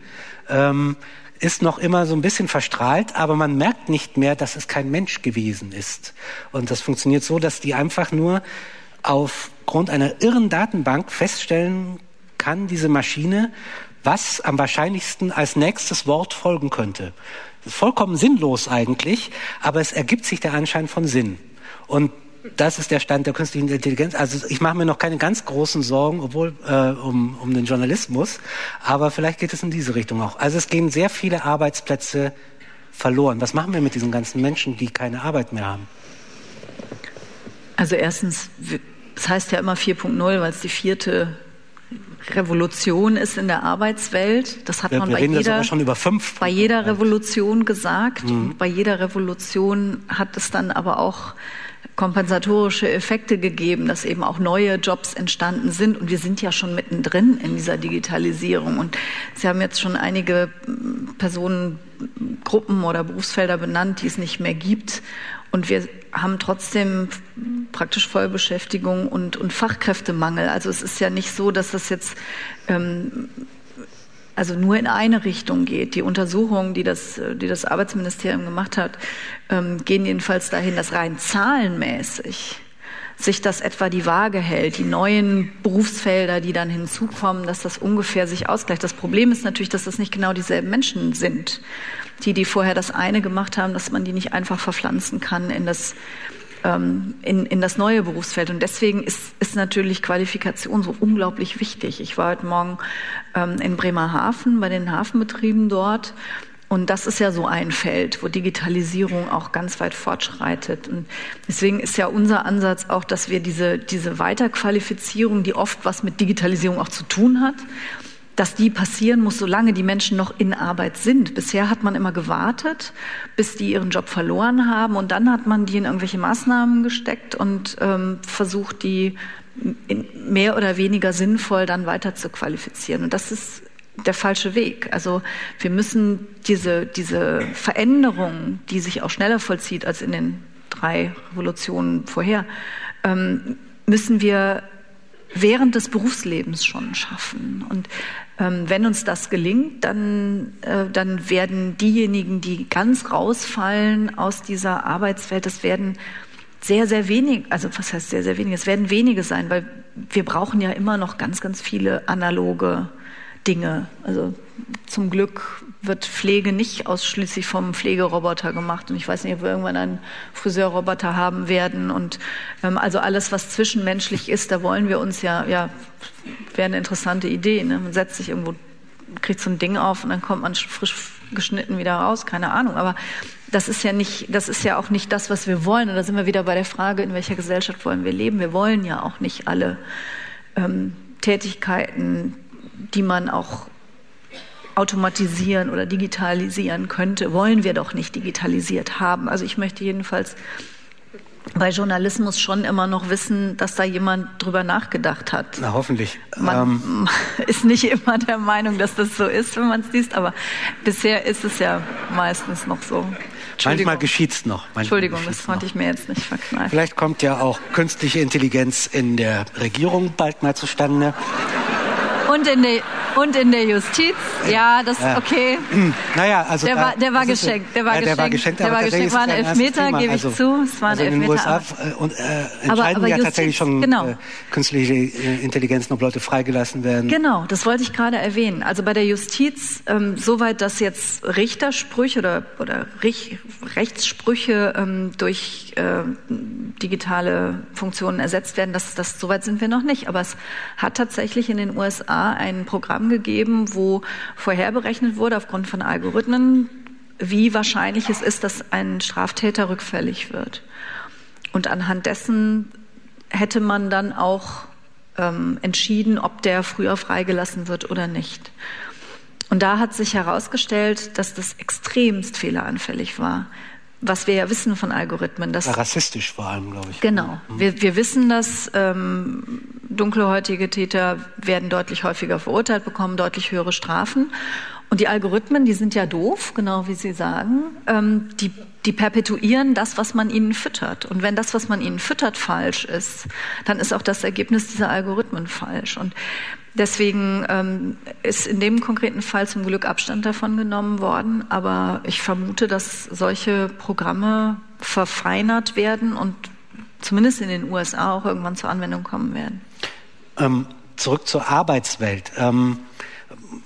Ähm, ist noch immer so ein bisschen verstrahlt, aber man merkt nicht mehr, dass es kein Mensch gewesen ist. Und das funktioniert so, dass die einfach nur aufgrund einer irren Datenbank feststellen kann, diese Maschine, was am wahrscheinlichsten als nächstes Wort folgen könnte vollkommen sinnlos eigentlich, aber es ergibt sich der Anschein von Sinn. Und das ist der Stand der künstlichen Intelligenz. Also ich mache mir noch keine ganz großen Sorgen, obwohl äh, um, um den Journalismus, aber vielleicht geht es in diese Richtung auch. Also es gehen sehr viele Arbeitsplätze verloren. Was machen wir mit diesen ganzen Menschen, die keine Arbeit mehr haben? Also erstens, es heißt ja immer 4.0, weil es die vierte Revolution ist in der Arbeitswelt. Das hat wir, man bei, jeder, schon über fünf. bei jeder Revolution gesagt. Mhm. Bei jeder Revolution hat es dann aber auch kompensatorische Effekte gegeben, dass eben auch neue Jobs entstanden sind. Und wir sind ja schon mittendrin in dieser Digitalisierung. Und Sie haben jetzt schon einige Personengruppen oder Berufsfelder benannt, die es nicht mehr gibt. Und wir haben trotzdem praktisch Vollbeschäftigung und, und Fachkräftemangel. Also es ist ja nicht so, dass das jetzt ähm, also nur in eine Richtung geht. Die Untersuchungen, die das, die das Arbeitsministerium gemacht hat, ähm, gehen jedenfalls dahin, dass rein zahlenmäßig sich das etwa die Waage hält, die neuen Berufsfelder, die dann hinzukommen, dass das ungefähr sich ausgleicht. Das Problem ist natürlich, dass das nicht genau dieselben Menschen sind die, die vorher das eine gemacht haben, dass man die nicht einfach verpflanzen kann in das, ähm, in, in das neue Berufsfeld. Und deswegen ist, ist natürlich Qualifikation so unglaublich wichtig. Ich war heute Morgen ähm, in Bremerhaven bei den Hafenbetrieben dort. Und das ist ja so ein Feld, wo Digitalisierung auch ganz weit fortschreitet. Und deswegen ist ja unser Ansatz auch, dass wir diese, diese Weiterqualifizierung, die oft was mit Digitalisierung auch zu tun hat, dass die passieren muss, solange die Menschen noch in Arbeit sind. Bisher hat man immer gewartet, bis die ihren Job verloren haben und dann hat man die in irgendwelche Maßnahmen gesteckt und ähm, versucht, die mehr oder weniger sinnvoll dann weiter zu qualifizieren. Und das ist der falsche Weg. Also wir müssen diese, diese Veränderung, die sich auch schneller vollzieht als in den drei Revolutionen vorher, ähm, müssen wir während des Berufslebens schon schaffen. Und wenn uns das gelingt, dann, äh, dann werden diejenigen, die ganz rausfallen aus dieser Arbeitswelt, das werden sehr, sehr wenig, also was heißt sehr, sehr wenige, es werden wenige sein, weil wir brauchen ja immer noch ganz, ganz viele analoge Dinge. Also zum Glück wird Pflege nicht ausschließlich vom Pflegeroboter gemacht. Und ich weiß nicht, ob wir irgendwann einen Friseurroboter haben werden. Und ähm, also alles, was zwischenmenschlich ist, da wollen wir uns ja, ja, wäre eine interessante Idee. Ne? Man setzt sich irgendwo, kriegt so ein Ding auf und dann kommt man frisch geschnitten wieder raus. Keine Ahnung. Aber das ist ja nicht, das ist ja auch nicht das, was wir wollen. Und da sind wir wieder bei der Frage, in welcher Gesellschaft wollen wir leben? Wir wollen ja auch nicht alle ähm, Tätigkeiten, die man auch automatisieren oder digitalisieren könnte, wollen wir doch nicht digitalisiert haben. Also ich möchte jedenfalls bei Journalismus schon immer noch wissen, dass da jemand drüber nachgedacht hat. Na, hoffentlich. Man ähm. ist nicht immer der Meinung, dass das so ist, wenn man es liest, aber bisher ist es ja meistens noch so. Manchmal geschieht es noch. Manchmal Entschuldigung, das konnte ich mir jetzt nicht verkneifen. Vielleicht kommt ja auch künstliche Intelligenz in der Regierung bald mal zustande. Und in der, und in der Justiz, ja, das ja. okay. Naja, also der war, der war geschenkt, der war ja, der war geschenkt, der war geschenkt, war ein Elfmeter, gebe ich also, zu, es war ein also in den Elfmeter. USA äh, und, äh, entscheiden aber, aber ja Justiz, tatsächlich schon genau. äh, künstliche Intelligenzen, ob Leute freigelassen werden. Genau, das wollte ich gerade erwähnen. Also bei der Justiz, ähm, soweit dass jetzt Richtersprüche oder, oder Rech, Rechtssprüche ähm, durch äh, digitale Funktionen ersetzt werden, das, das, soweit sind wir noch nicht. Aber es hat tatsächlich in den USA ein Programm gegeben, wo vorherberechnet wurde aufgrund von Algorithmen, wie wahrscheinlich es ist, dass ein Straftäter rückfällig wird. Und anhand dessen hätte man dann auch ähm, entschieden, ob der früher freigelassen wird oder nicht. Und da hat sich herausgestellt, dass das extremst fehleranfällig war was wir ja wissen von Algorithmen. Dass, ja, rassistisch vor allem, glaube ich. Genau. Mhm. Wir, wir wissen, dass ähm, dunkelhäutige Täter werden deutlich häufiger verurteilt, bekommen deutlich höhere Strafen. Und die Algorithmen, die sind ja doof, genau wie Sie sagen, ähm, die, die perpetuieren das, was man ihnen füttert. Und wenn das, was man ihnen füttert, falsch ist, dann ist auch das Ergebnis dieser Algorithmen falsch. Und Deswegen ähm, ist in dem konkreten Fall zum Glück Abstand davon genommen worden. Aber ich vermute, dass solche Programme verfeinert werden und zumindest in den USA auch irgendwann zur Anwendung kommen werden. Ähm, zurück zur Arbeitswelt. Ähm,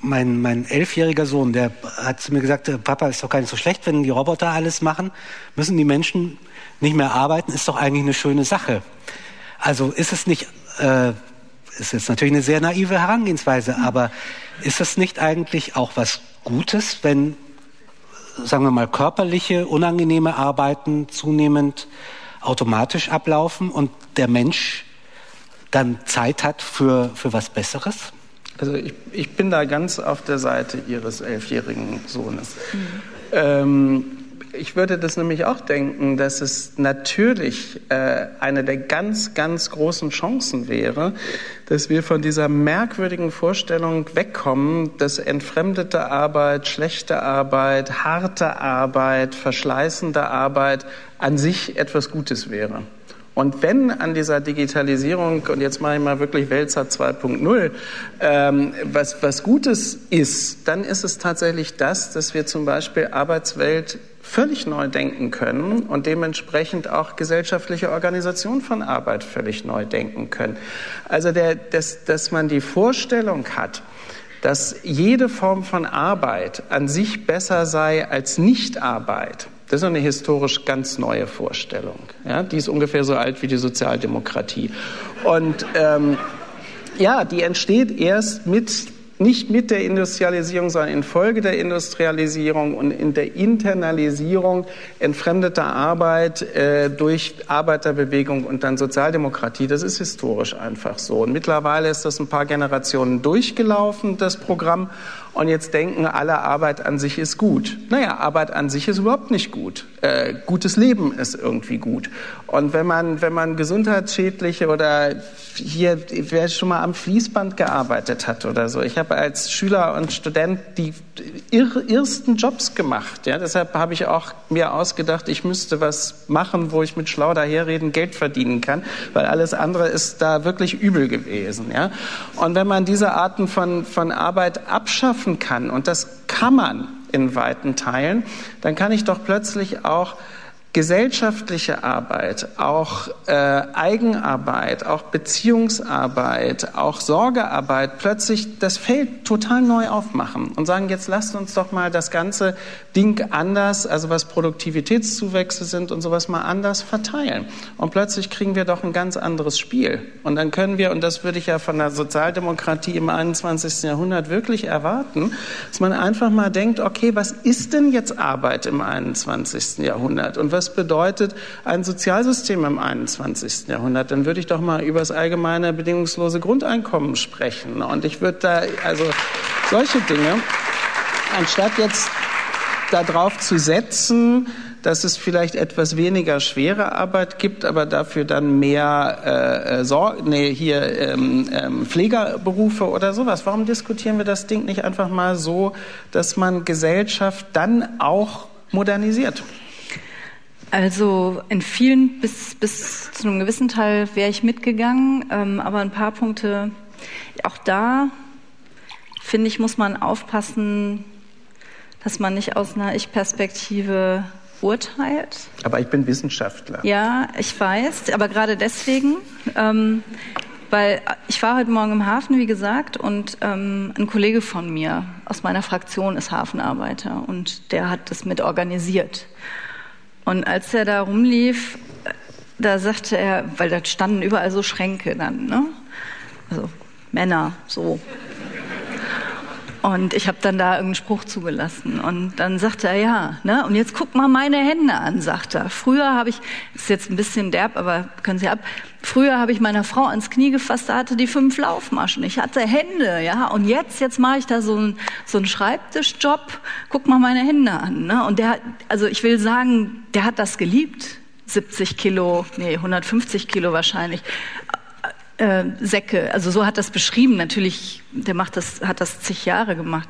mein, mein elfjähriger Sohn, der hat zu mir gesagt, äh, Papa, ist doch gar nicht so schlecht, wenn die Roboter alles machen. Müssen die Menschen nicht mehr arbeiten? Ist doch eigentlich eine schöne Sache. Also ist es nicht äh, ist jetzt natürlich eine sehr naive Herangehensweise, aber ist es nicht eigentlich auch was Gutes, wenn, sagen wir mal, körperliche, unangenehme Arbeiten zunehmend automatisch ablaufen und der Mensch dann Zeit hat für, für was Besseres? Also ich, ich bin da ganz auf der Seite Ihres elfjährigen Sohnes. Mhm. Ähm, ich würde das nämlich auch denken, dass es natürlich äh, eine der ganz, ganz großen Chancen wäre, dass wir von dieser merkwürdigen Vorstellung wegkommen, dass entfremdete Arbeit, schlechte Arbeit, harte Arbeit, verschleißende Arbeit an sich etwas Gutes wäre. Und wenn an dieser Digitalisierung, und jetzt mache ich mal wirklich Wälzer 2.0, ähm, was, was Gutes ist, dann ist es tatsächlich das, dass wir zum Beispiel Arbeitswelt völlig neu denken können und dementsprechend auch gesellschaftliche Organisation von Arbeit völlig neu denken können. Also der, dass, dass man die Vorstellung hat, dass jede Form von Arbeit an sich besser sei als Nichtarbeit, das ist eine historisch ganz neue Vorstellung. Ja, die ist ungefähr so alt wie die Sozialdemokratie. Und ähm, ja, die entsteht erst mit nicht mit der Industrialisierung, sondern infolge der Industrialisierung und in der Internalisierung entfremdeter Arbeit äh, durch Arbeiterbewegung und dann Sozialdemokratie. Das ist historisch einfach so. Und mittlerweile ist das ein paar Generationen durchgelaufen, das Programm. Und jetzt denken alle, Arbeit an sich ist gut. Naja, Arbeit an sich ist überhaupt nicht gut. Äh, gutes Leben ist irgendwie gut. Und wenn man, wenn man gesundheitsschädliche oder hier, wer schon mal am Fließband gearbeitet hat oder so. Ich habe als Schüler und Student die ersten Jobs gemacht. Ja, deshalb habe ich auch mir ausgedacht, ich müsste was machen, wo ich mit schlau daherreden Geld verdienen kann, weil alles andere ist da wirklich übel gewesen. Ja, und wenn man diese Arten von, von Arbeit abschaffen kann, und das kann man in weiten Teilen, dann kann ich doch plötzlich auch gesellschaftliche Arbeit, auch äh, Eigenarbeit, auch Beziehungsarbeit, auch Sorgearbeit plötzlich das Feld total neu aufmachen und sagen, jetzt lasst uns doch mal das ganze Ding anders, also was Produktivitätszuwächse sind und sowas mal anders verteilen. Und plötzlich kriegen wir doch ein ganz anderes Spiel. Und dann können wir, und das würde ich ja von der Sozialdemokratie im 21. Jahrhundert wirklich erwarten, dass man einfach mal denkt, okay, was ist denn jetzt Arbeit im 21. Jahrhundert? Und was bedeutet ein Sozialsystem im 21. Jahrhundert, dann würde ich doch mal über das allgemeine bedingungslose Grundeinkommen sprechen. Und ich würde da, also solche Dinge, anstatt jetzt darauf zu setzen, dass es vielleicht etwas weniger schwere Arbeit gibt, aber dafür dann mehr äh, äh nee, hier ähm, ähm, Pflegerberufe oder sowas. Warum diskutieren wir das Ding nicht einfach mal so, dass man Gesellschaft dann auch modernisiert? Also in vielen bis, bis zu einem gewissen Teil wäre ich mitgegangen, ähm, aber ein paar Punkte, auch da finde ich, muss man aufpassen, dass man nicht aus einer Ich-Perspektive urteilt. Aber ich bin Wissenschaftler. Ja, ich weiß, aber gerade deswegen, ähm, weil ich war heute Morgen im Hafen, wie gesagt, und ähm, ein Kollege von mir aus meiner Fraktion ist Hafenarbeiter und der hat das mit organisiert. Und als er da rumlief, da sagte er, weil da standen überall so Schränke dann, ne? Also Männer, so. Und ich habe dann da irgendeinen Spruch zugelassen. Und dann sagte er, ja, ne? Und jetzt guck mal meine Hände an, sagt er. Früher habe ich, ist jetzt ein bisschen derb, aber können Sie ab. Früher habe ich meiner Frau ans Knie gefasst, da hatte die fünf Laufmaschen. Ich hatte Hände, ja. Und jetzt, jetzt mache ich da so einen so einen Schreibtischjob. Guck mal meine Hände an, ne? Und der, also ich will sagen, der hat das geliebt. 70 Kilo, nee, 150 Kilo wahrscheinlich äh, Säcke. Also so hat das beschrieben. Natürlich, der macht das, hat das zig Jahre gemacht.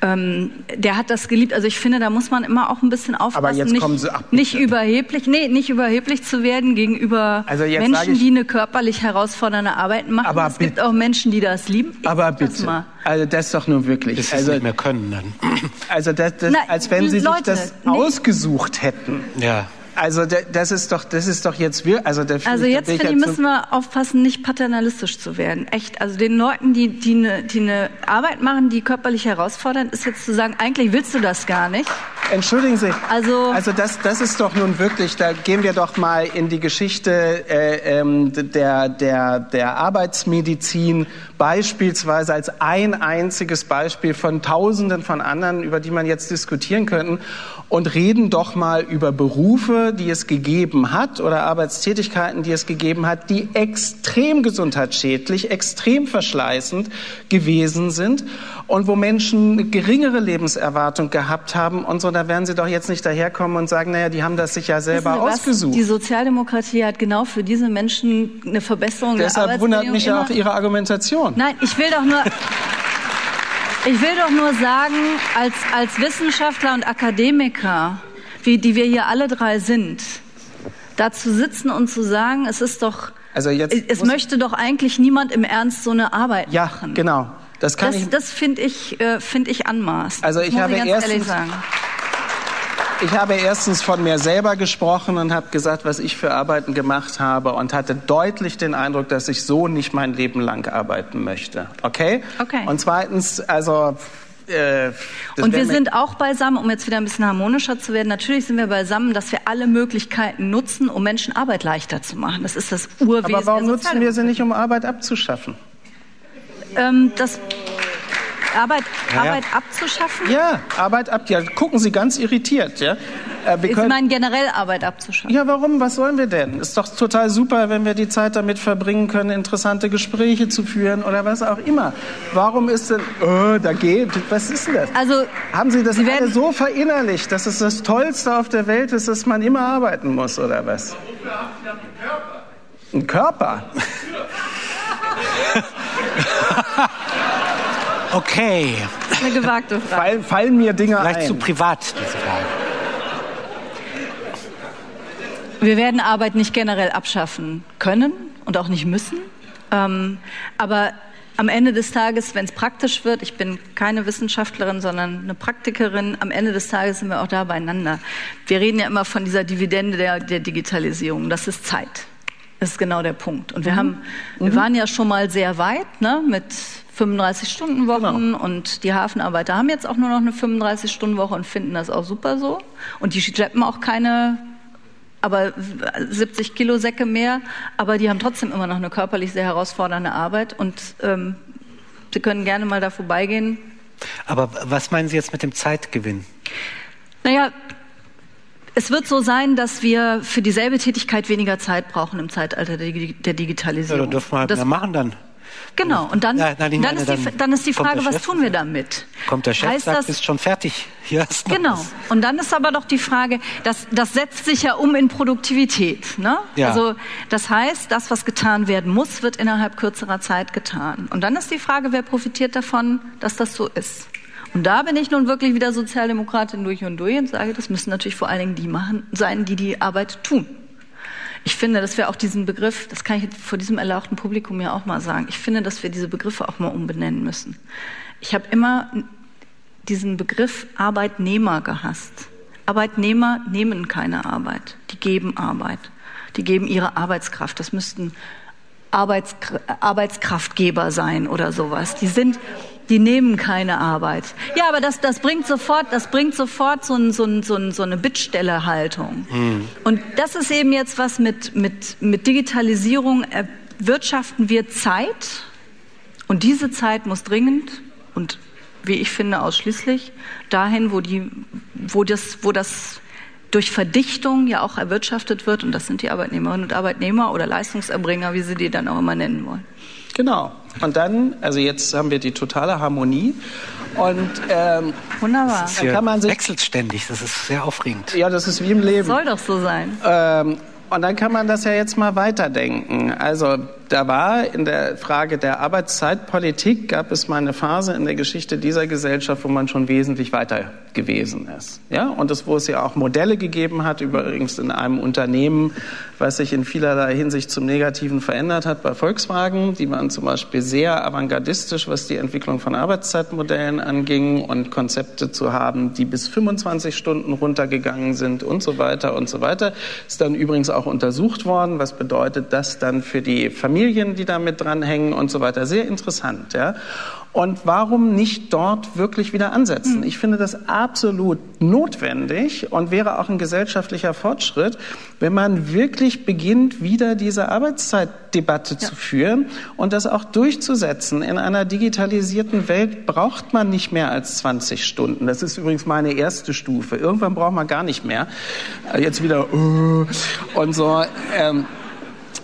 Ähm, der hat das geliebt. Also ich finde, da muss man immer auch ein bisschen aufpassen, Aber jetzt nicht, kommen Sie, ach, nicht überheblich, nee, nicht überheblich zu werden gegenüber Also Menschen, ich- die eine körperlich herausfordernde Arbeit machen. Aber es gibt bitte. auch Menschen, die das lieben. Ich Aber das bitte, mal. also das doch nur wirklich. Es also, nicht mehr können dann. also das, das, Na, als wenn Sie Leute, sich das nee. ausgesucht hätten. Ja. Also da- das ist doch, das ist doch jetzt wir, also der Also jetzt finde ich, müssen wir aufpassen, nicht paternalistisch zu werden. Echt. Also den Leuten, die, die, eine, die eine Arbeit machen, die körperlich herausfordernd ist, jetzt zu sagen, eigentlich willst du das gar nicht. Entschuldigen Sie. Also- also das, das ist doch nun wirklich, da gehen wir doch mal in die Geschichte äh, ähm, der, der, der Arbeitsmedizin beispielsweise als ein einziges Beispiel von Tausenden von anderen, über die man jetzt diskutieren könnte, und reden doch mal über Berufe, die es gegeben hat oder Arbeitstätigkeiten, die es gegeben hat, die extrem gesundheitsschädlich, extrem verschleißend gewesen sind und wo Menschen eine geringere Lebenserwartung gehabt haben und so, da werden sie doch jetzt nicht daherkommen und sagen, naja, die haben das sich ja selber Sie ausgesucht. Die Sozialdemokratie hat genau für diese Menschen eine Verbesserung der Deshalb wundert mich ja auch Ihre Argumentation. Nein, ich will doch nur. Ich will doch nur sagen, als, als Wissenschaftler und Akademiker, wie, die wir hier alle drei sind, da zu sitzen und zu sagen, es ist doch, Also jetzt es möchte doch eigentlich niemand im Ernst so eine Arbeit Ja, machen. genau. Das kann Das, ich. das finde ich, äh, finde ich anmaßend. Also ich habe ich ganz erstens-. Ich habe erstens von mir selber gesprochen und habe gesagt, was ich für Arbeiten gemacht habe und hatte deutlich den Eindruck, dass ich so nicht mein Leben lang arbeiten möchte. Okay? Okay. Und zweitens, also. Äh, Und wir sind auch beisammen, um jetzt wieder ein bisschen harmonischer zu werden. Natürlich sind wir beisammen, dass wir alle Möglichkeiten nutzen, um Menschen Arbeit leichter zu machen. Das ist das Urwesen. Aber warum nutzen wir sie nicht, um Arbeit abzuschaffen? ähm, das Arbeit, Ja. Arbeit abzuschaffen? Ja, Arbeit ab. Ja, gucken Sie ganz irritiert, ja. Äh, wir ich meine generell Arbeit abzuschaffen. Ja, warum? Was wollen wir denn? Ist doch total super, wenn wir die Zeit damit verbringen können, interessante Gespräche zu führen oder was auch immer. Warum ist denn, oh, da geht, was ist denn das? Also, Haben Sie das Sie alle so verinnerlicht, dass es das Tollste auf der Welt ist, dass man immer arbeiten muss oder was? Ein Körper? okay. Eine gewagte Frage. Fall, fallen mir Dinge Vielleicht ein. zu privat, diese Frage. Wir werden Arbeit nicht generell abschaffen können und auch nicht müssen. Ähm, aber am Ende des Tages, wenn es praktisch wird, ich bin keine Wissenschaftlerin, sondern eine Praktikerin, am Ende des Tages sind wir auch da beieinander. Wir reden ja immer von dieser Dividende der, der Digitalisierung. Das ist Zeit. Das ist genau der Punkt. Und wir mhm. haben, wir mhm. waren ja schon mal sehr weit, ne, mit 35-Stunden-Wochen genau. und die Hafenarbeiter haben jetzt auch nur noch eine 35-Stunden-Woche und finden das auch super so. Und die schleppen auch keine aber 70 Kilo Säcke mehr, aber die haben trotzdem immer noch eine körperlich sehr herausfordernde Arbeit und ähm, Sie können gerne mal da vorbeigehen. Aber was meinen Sie jetzt mit dem Zeitgewinn? Naja, es wird so sein, dass wir für dieselbe Tätigkeit weniger Zeit brauchen im Zeitalter der, Digitalisierung. Ja, dann dürfen wir halt das, mehr machen dann. Genau, und dann, ja, nein, dann, ist die, dann, ist die, Frage, was tun wir damit? Kommt der Chef, heißt sagt, das, ist schon fertig. Hier ist genau, was. und dann ist aber doch die Frage, das, das setzt sich ja um in Produktivität. Ne? Ja. Also das heißt, das, was getan werden muss, wird innerhalb kürzerer Zeit getan. Und dann ist die Frage, wer profitiert davon, dass das so ist? Und da bin ich nun wirklich wieder Sozialdemokratin durch und durch und sage, das müssen natürlich vor allen Dingen die machen, sein, die die Arbeit tun. Ich finde, dass wir auch diesen Begriff, das kann ich vor diesem erlauchten Publikum ja auch mal sagen, ich finde, dass wir diese Begriffe auch mal umbenennen müssen. Ich habe immer diesen Begriff Arbeitnehmer gehasst. Arbeitnehmer nehmen keine Arbeit, die geben Arbeit. Die geben ihre Arbeitskraft. Das müssten Arbeitskraftgeber sein oder sowas. Die sind, die nehmen keine Arbeit. Ja, aber das, das bringt sofort, das bringt sofort so, ein, so, ein, so, ein, so eine Bittstellerhaltung. Mhm. Und das ist eben jetzt was mit, mit, mit Digitalisierung erwirtschaften wir Zeit. Und diese Zeit muss dringend und wie ich finde ausschließlich dahin, wo die, wo das, wo das durch Verdichtung ja auch erwirtschaftet wird. Und das sind die Arbeitnehmerinnen und Arbeitnehmer oder Leistungserbringer, wie sie die dann auch immer nennen wollen. Genau. Und dann, also jetzt haben wir die totale Harmonie. Und ähm, wunderbar. Das dann kann man sich, wechselt ständig. Das ist sehr aufregend. Ja, das ist wie im Leben. Soll doch so sein. Ähm, und dann kann man das ja jetzt mal weiterdenken. Also da war in der Frage der Arbeitszeitpolitik, gab es mal eine Phase in der Geschichte dieser Gesellschaft, wo man schon wesentlich weiter gewesen ist. Ja? Und es, wo es ja auch Modelle gegeben hat, übrigens in einem Unternehmen, was sich in vielerlei Hinsicht zum Negativen verändert hat, bei Volkswagen. Die waren zum Beispiel sehr avantgardistisch, was die Entwicklung von Arbeitszeitmodellen anging und Konzepte zu haben, die bis 25 Stunden runtergegangen sind und so weiter und so weiter. Ist dann übrigens auch untersucht worden, was bedeutet das dann für die Familie Familien, die da mit dranhängen und so weiter. Sehr interessant. Ja? Und warum nicht dort wirklich wieder ansetzen? Ich finde das absolut notwendig und wäre auch ein gesellschaftlicher Fortschritt, wenn man wirklich beginnt, wieder diese Arbeitszeitdebatte ja. zu führen und das auch durchzusetzen. In einer digitalisierten Welt braucht man nicht mehr als 20 Stunden. Das ist übrigens meine erste Stufe. Irgendwann braucht man gar nicht mehr. Jetzt wieder uh, und so. Ähm,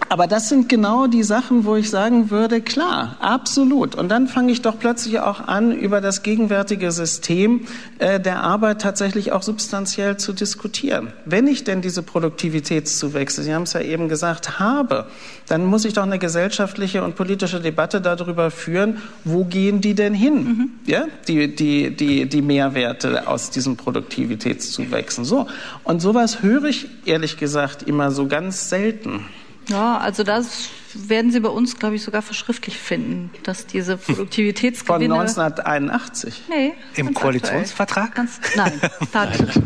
aber das sind genau die Sachen, wo ich sagen würde, klar, absolut. Und dann fange ich doch plötzlich auch an, über das gegenwärtige System äh, der Arbeit tatsächlich auch substanziell zu diskutieren. Wenn ich denn diese Produktivitätszuwächse, Sie haben es ja eben gesagt, habe, dann muss ich doch eine gesellschaftliche und politische Debatte darüber führen, wo gehen die denn hin? Mhm. Ja, die, die, die, die Mehrwerte aus diesen Produktivitätszuwächsen. So. Und sowas höre ich ehrlich gesagt immer so ganz selten. Ja, also das werden Sie bei uns, glaube ich, sogar verschriftlich finden, dass diese Produktivitätsgewinne... Von 1981? Nee. Im Koalitionsvertrag? Ganz, nein,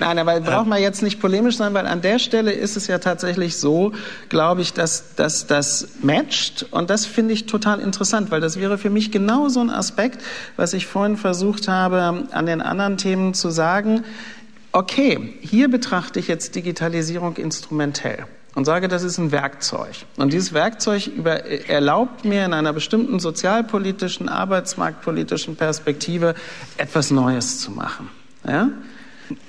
nein, aber braucht man jetzt nicht polemisch sein, weil an der Stelle ist es ja tatsächlich so, glaube ich, dass, dass das matcht und das finde ich total interessant, weil das wäre für mich genau so ein Aspekt, was ich vorhin versucht habe, an den anderen Themen zu sagen. Okay, hier betrachte ich jetzt Digitalisierung instrumentell und sage, das ist ein Werkzeug. Und dieses Werkzeug über, erlaubt mir in einer bestimmten sozialpolitischen, arbeitsmarktpolitischen Perspektive etwas Neues zu machen. Ja?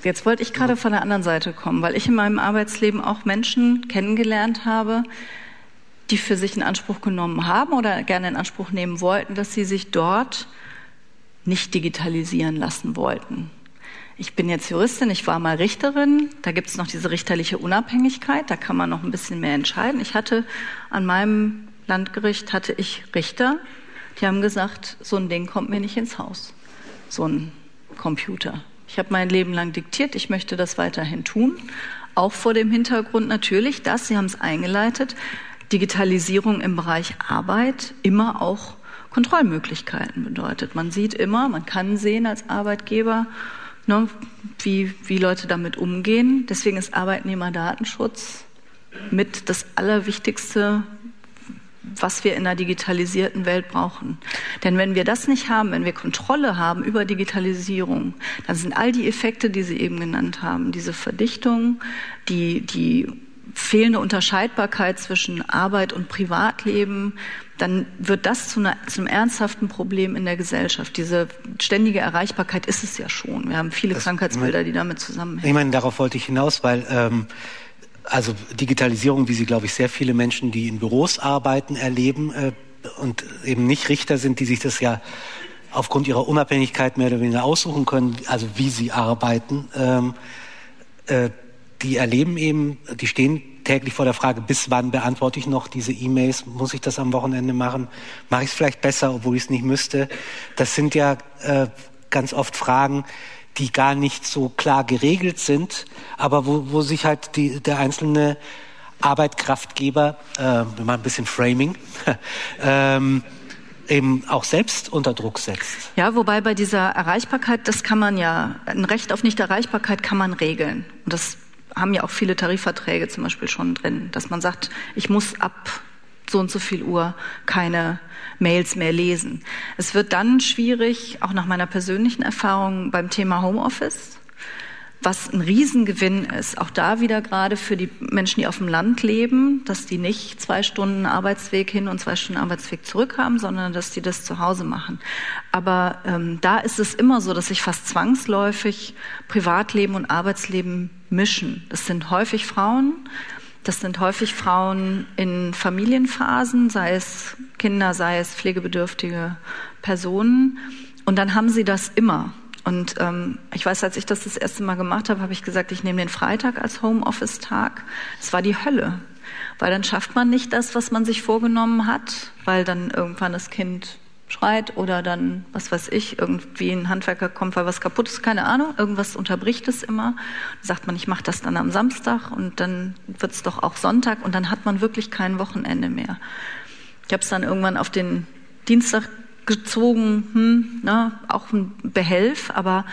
Jetzt wollte ich gerade von der anderen Seite kommen, weil ich in meinem Arbeitsleben auch Menschen kennengelernt habe, die für sich in Anspruch genommen haben oder gerne in Anspruch nehmen wollten, dass sie sich dort nicht digitalisieren lassen wollten. Ich bin jetzt Juristin, ich war mal Richterin, da gibt es noch diese richterliche Unabhängigkeit, da kann man noch ein bisschen mehr entscheiden. Ich hatte an meinem Landgericht hatte ich Richter, die haben gesagt, so ein Ding kommt mir nicht ins Haus, so ein Computer. Ich habe mein Leben lang diktiert, ich möchte das weiterhin tun, auch vor dem Hintergrund natürlich, dass, Sie haben es eingeleitet, Digitalisierung im Bereich Arbeit immer auch Kontrollmöglichkeiten bedeutet. Man sieht immer, man kann sehen als Arbeitgeber, ne, wie, wie Leute damit umgehen. Deswegen ist Arbeitnehmerdatenschutz mit das Allerwichtigste, was wir in einer digitalisierten Welt brauchen. Denn wenn wir das nicht haben, wenn wir Kontrolle haben über Digitalisierung, dann sind all die Effekte, die Sie eben genannt haben, diese Verdichtung, die, die fehlende Unterscheidbarkeit zwischen Arbeit und Privatleben, dann wird das zu, einer, zu, einem ernsthaften Problem in der Gesellschaft. Diese ständige Erreichbarkeit ist es ja schon. Wir haben viele das, Krankheitsbilder, die damit zusammenhängen. Ich meine, darauf wollte ich hinaus, weil ähm, also Digitalisierung, wie sie, glaube ich, sehr viele Menschen, die in Büros arbeiten, erleben äh, und eben nicht Richter sind, die sich das ja aufgrund ihrer Unabhängigkeit mehr oder weniger aussuchen können, also wie sie arbeiten. Ähm, äh, die erleben eben, die stehen täglich vor der Frage, bis wann beantworte ich noch diese E-Mails? Muss ich das am Wochenende machen? Mache ich es vielleicht besser, obwohl ich es nicht müsste? Das sind ja äh, ganz oft Fragen, die gar nicht so klar geregelt sind, aber wo, wo sich halt die, der einzelne Arbeitkraftgeber, äh, mal ein bisschen Framing, ähm, eben auch selbst unter Druck setzt. Ja, wobei bei dieser Erreichbarkeit, das kann man ja, ein Recht auf Nichterreichbarkeit kann man regeln. Und das haben ja auch viele Tarifverträge zum Beispiel schon drin, dass man sagt, ich muss ab so und so viel Uhr keine Mails mehr lesen. Es wird dann schwierig, auch nach meiner persönlichen Erfahrung beim Thema Homeoffice, was ein Riesengewinn ist. Auch da wieder gerade für die Menschen, die auf dem Land leben, dass die nicht zwei Stunden Arbeitsweg hin und zwei Stunden Arbeitsweg zurück haben, sondern dass die das zu Hause machen. Aber ähm, da ist es immer so, dass sich fast zwangsläufig Privatleben und Arbeitsleben mischen. Das sind häufig Frauen, das sind häufig Frauen in Familienphasen, sei es Kinder, sei es pflegebedürftige Personen. Und dann haben sie das immer. Und ähm, ich weiß, als ich das das erste Mal gemacht habe, habe ich gesagt, ich nehme den Freitag als Homeoffice-Tag. Es war die Hölle, weil dann schafft man nicht das, was man sich vorgenommen hat, weil dann irgendwann das Kind schreit oder dann, was weiß ich, irgendwie ein Handwerker kommt, weil was kaputt ist, keine Ahnung, irgendwas unterbricht es immer. Dann sagt man, ich mache das dann am Samstag und dann wird es doch auch Sonntag und dann hat man wirklich kein Wochenende mehr. Ich habe es dann irgendwann auf den Dienstag gezogen, hm, na, auch ein Behelf, aber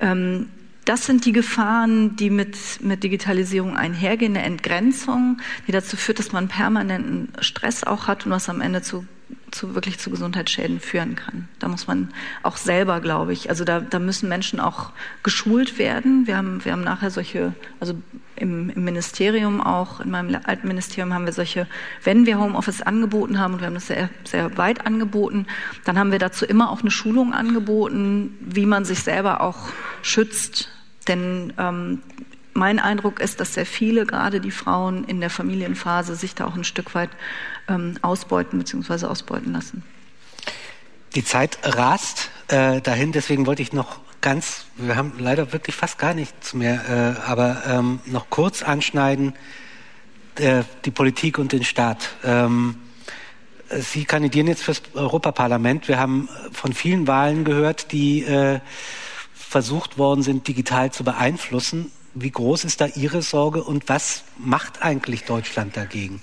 ähm, das sind die Gefahren, die mit, mit Digitalisierung einhergehen, eine Entgrenzung, die dazu führt, dass man permanenten Stress auch hat und was am Ende zu zu wirklich zu Gesundheitsschäden führen kann. Da muss man auch selber, glaube ich, also da, da müssen Menschen auch geschult werden. Wir haben, wir haben nachher solche, also im, im Ministerium auch, in meinem alten Ministerium haben wir solche, wenn wir Homeoffice angeboten haben, und wir haben das sehr, sehr weit angeboten, dann haben wir dazu immer auch eine Schulung angeboten, wie man sich selber auch schützt. Denn ähm, mein Eindruck ist, dass sehr viele, gerade die Frauen in der Familienphase, sich da auch ein Stück weit ähm, ausbeuten bzw. ausbeuten lassen. Die Zeit rast äh, dahin, deswegen wollte ich noch ganz, wir haben leider wirklich fast gar nichts mehr, äh, aber ähm, noch kurz anschneiden, äh, die Politik und den Staat. Ähm, Sie kandidieren jetzt fürs Europaparlament. Wir haben von vielen Wahlen gehört, die äh, versucht worden sind, digital zu beeinflussen. Wie groß ist da Ihre Sorge und was macht eigentlich Deutschland dagegen?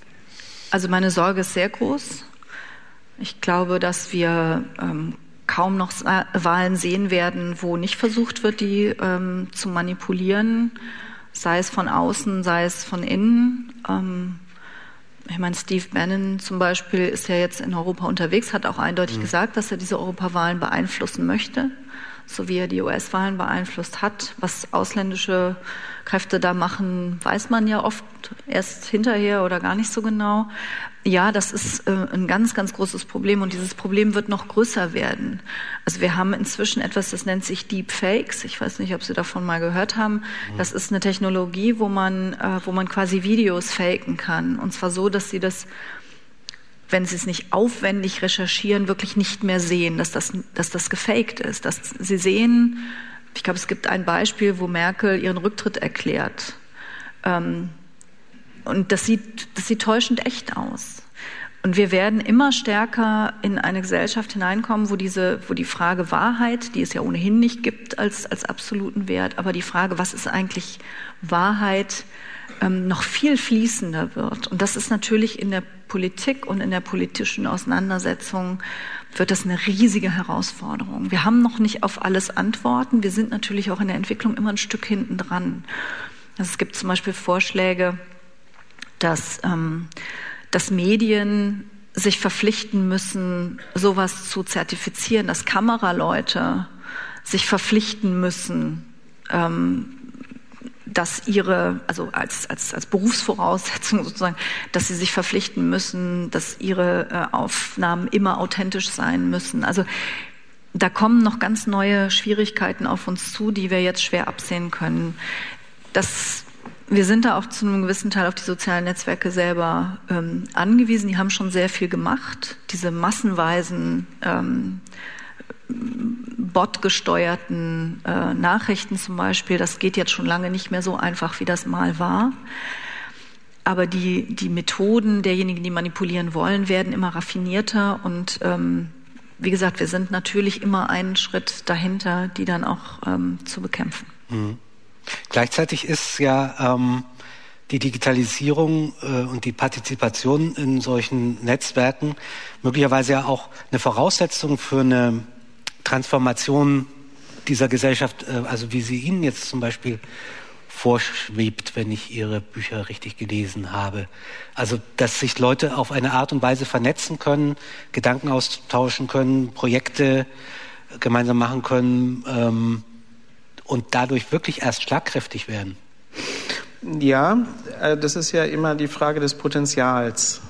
Also meine Sorge ist sehr groß. Ich glaube, dass wir ähm, kaum noch Wahlen sehen werden, wo nicht versucht wird, die ähm, zu manipulieren, sei es von außen, sei es von innen. Ähm, ich meine, Steve Bannon zum Beispiel ist ja jetzt in Europa unterwegs, hat auch eindeutig mhm. gesagt, dass er diese Europawahlen beeinflussen möchte so wie er die US-Wahlen beeinflusst hat. Was ausländische Kräfte da machen, weiß man ja oft erst hinterher oder gar nicht so genau. Ja, das ist äh, ein ganz, ganz großes Problem und dieses Problem wird noch größer werden. Also wir haben inzwischen etwas, das nennt sich Deepfakes. Ich weiß nicht, ob Sie davon mal gehört haben. Mhm. Das ist eine Technologie, wo man, äh, wo man quasi Videos faken kann. Und zwar so, dass Sie das wenn sie es nicht aufwendig recherchieren, wirklich nicht mehr sehen, dass das, dass das gefaked ist. Dass sie sehen, ich glaube, es gibt ein Beispiel, wo Merkel ihren Rücktritt erklärt. Ähm, und das sieht, das sieht täuschend echt aus. Und wir werden immer stärker in eine Gesellschaft hineinkommen, wo diese, wo die Frage Wahrheit, die es ja ohnehin nicht gibt als, als absoluten Wert, aber die Frage, was ist eigentlich Wahrheit, ähm, noch viel fließender wird. Und das ist natürlich in der Politik und in der politischen Auseinandersetzung wird das eine riesige Herausforderung. Wir haben noch nicht auf alles Antworten. Wir sind natürlich auch in der Entwicklung immer ein Stück hinten dran. Also es gibt zum Beispiel Vorschläge, dass, ähm, dass Medien sich verpflichten müssen, sowas zu zertifizieren, dass Kameraleute sich verpflichten müssen, ähm, dass ihre, also als, als, als Berufsvoraussetzung sozusagen, dass sie sich verpflichten müssen, dass ihre äh, Aufnahmen immer authentisch sein müssen. Also da kommen noch ganz neue Schwierigkeiten auf uns zu, die wir jetzt schwer absehen können. Das, wir sind da auch zu einem gewissen Teil auf die sozialen Netzwerke selber ähm, angewiesen. Die haben schon sehr viel gemacht. Diese massenweisen ähm, botgesteuerten äh, Nachrichten zum Beispiel, das geht jetzt schon lange nicht mehr so einfach, wie das mal war. Aber die, die Methoden derjenigen, die manipulieren wollen, werden immer raffinierter und ähm, wie gesagt, wir sind natürlich immer einen Schritt dahinter, die dann auch ähm, zu bekämpfen. Mhm. Gleichzeitig ist ja ähm, die Digitalisierung äh, und die Partizipation in solchen Netzwerken möglicherweise ja auch eine Voraussetzung für eine Transformation dieser Gesellschaft, äh, also wie sie Ihnen jetzt zum Beispiel vorschwebt, wenn ich Ihre Bücher richtig gelesen habe. Also, dass sich Leute auf eine Art und Weise vernetzen können, Gedanken austauschen können, Projekte gemeinsam machen können ähm, und dadurch wirklich erst schlagkräftig werden. Ja, äh, das ist ja immer die Frage des Potenzials.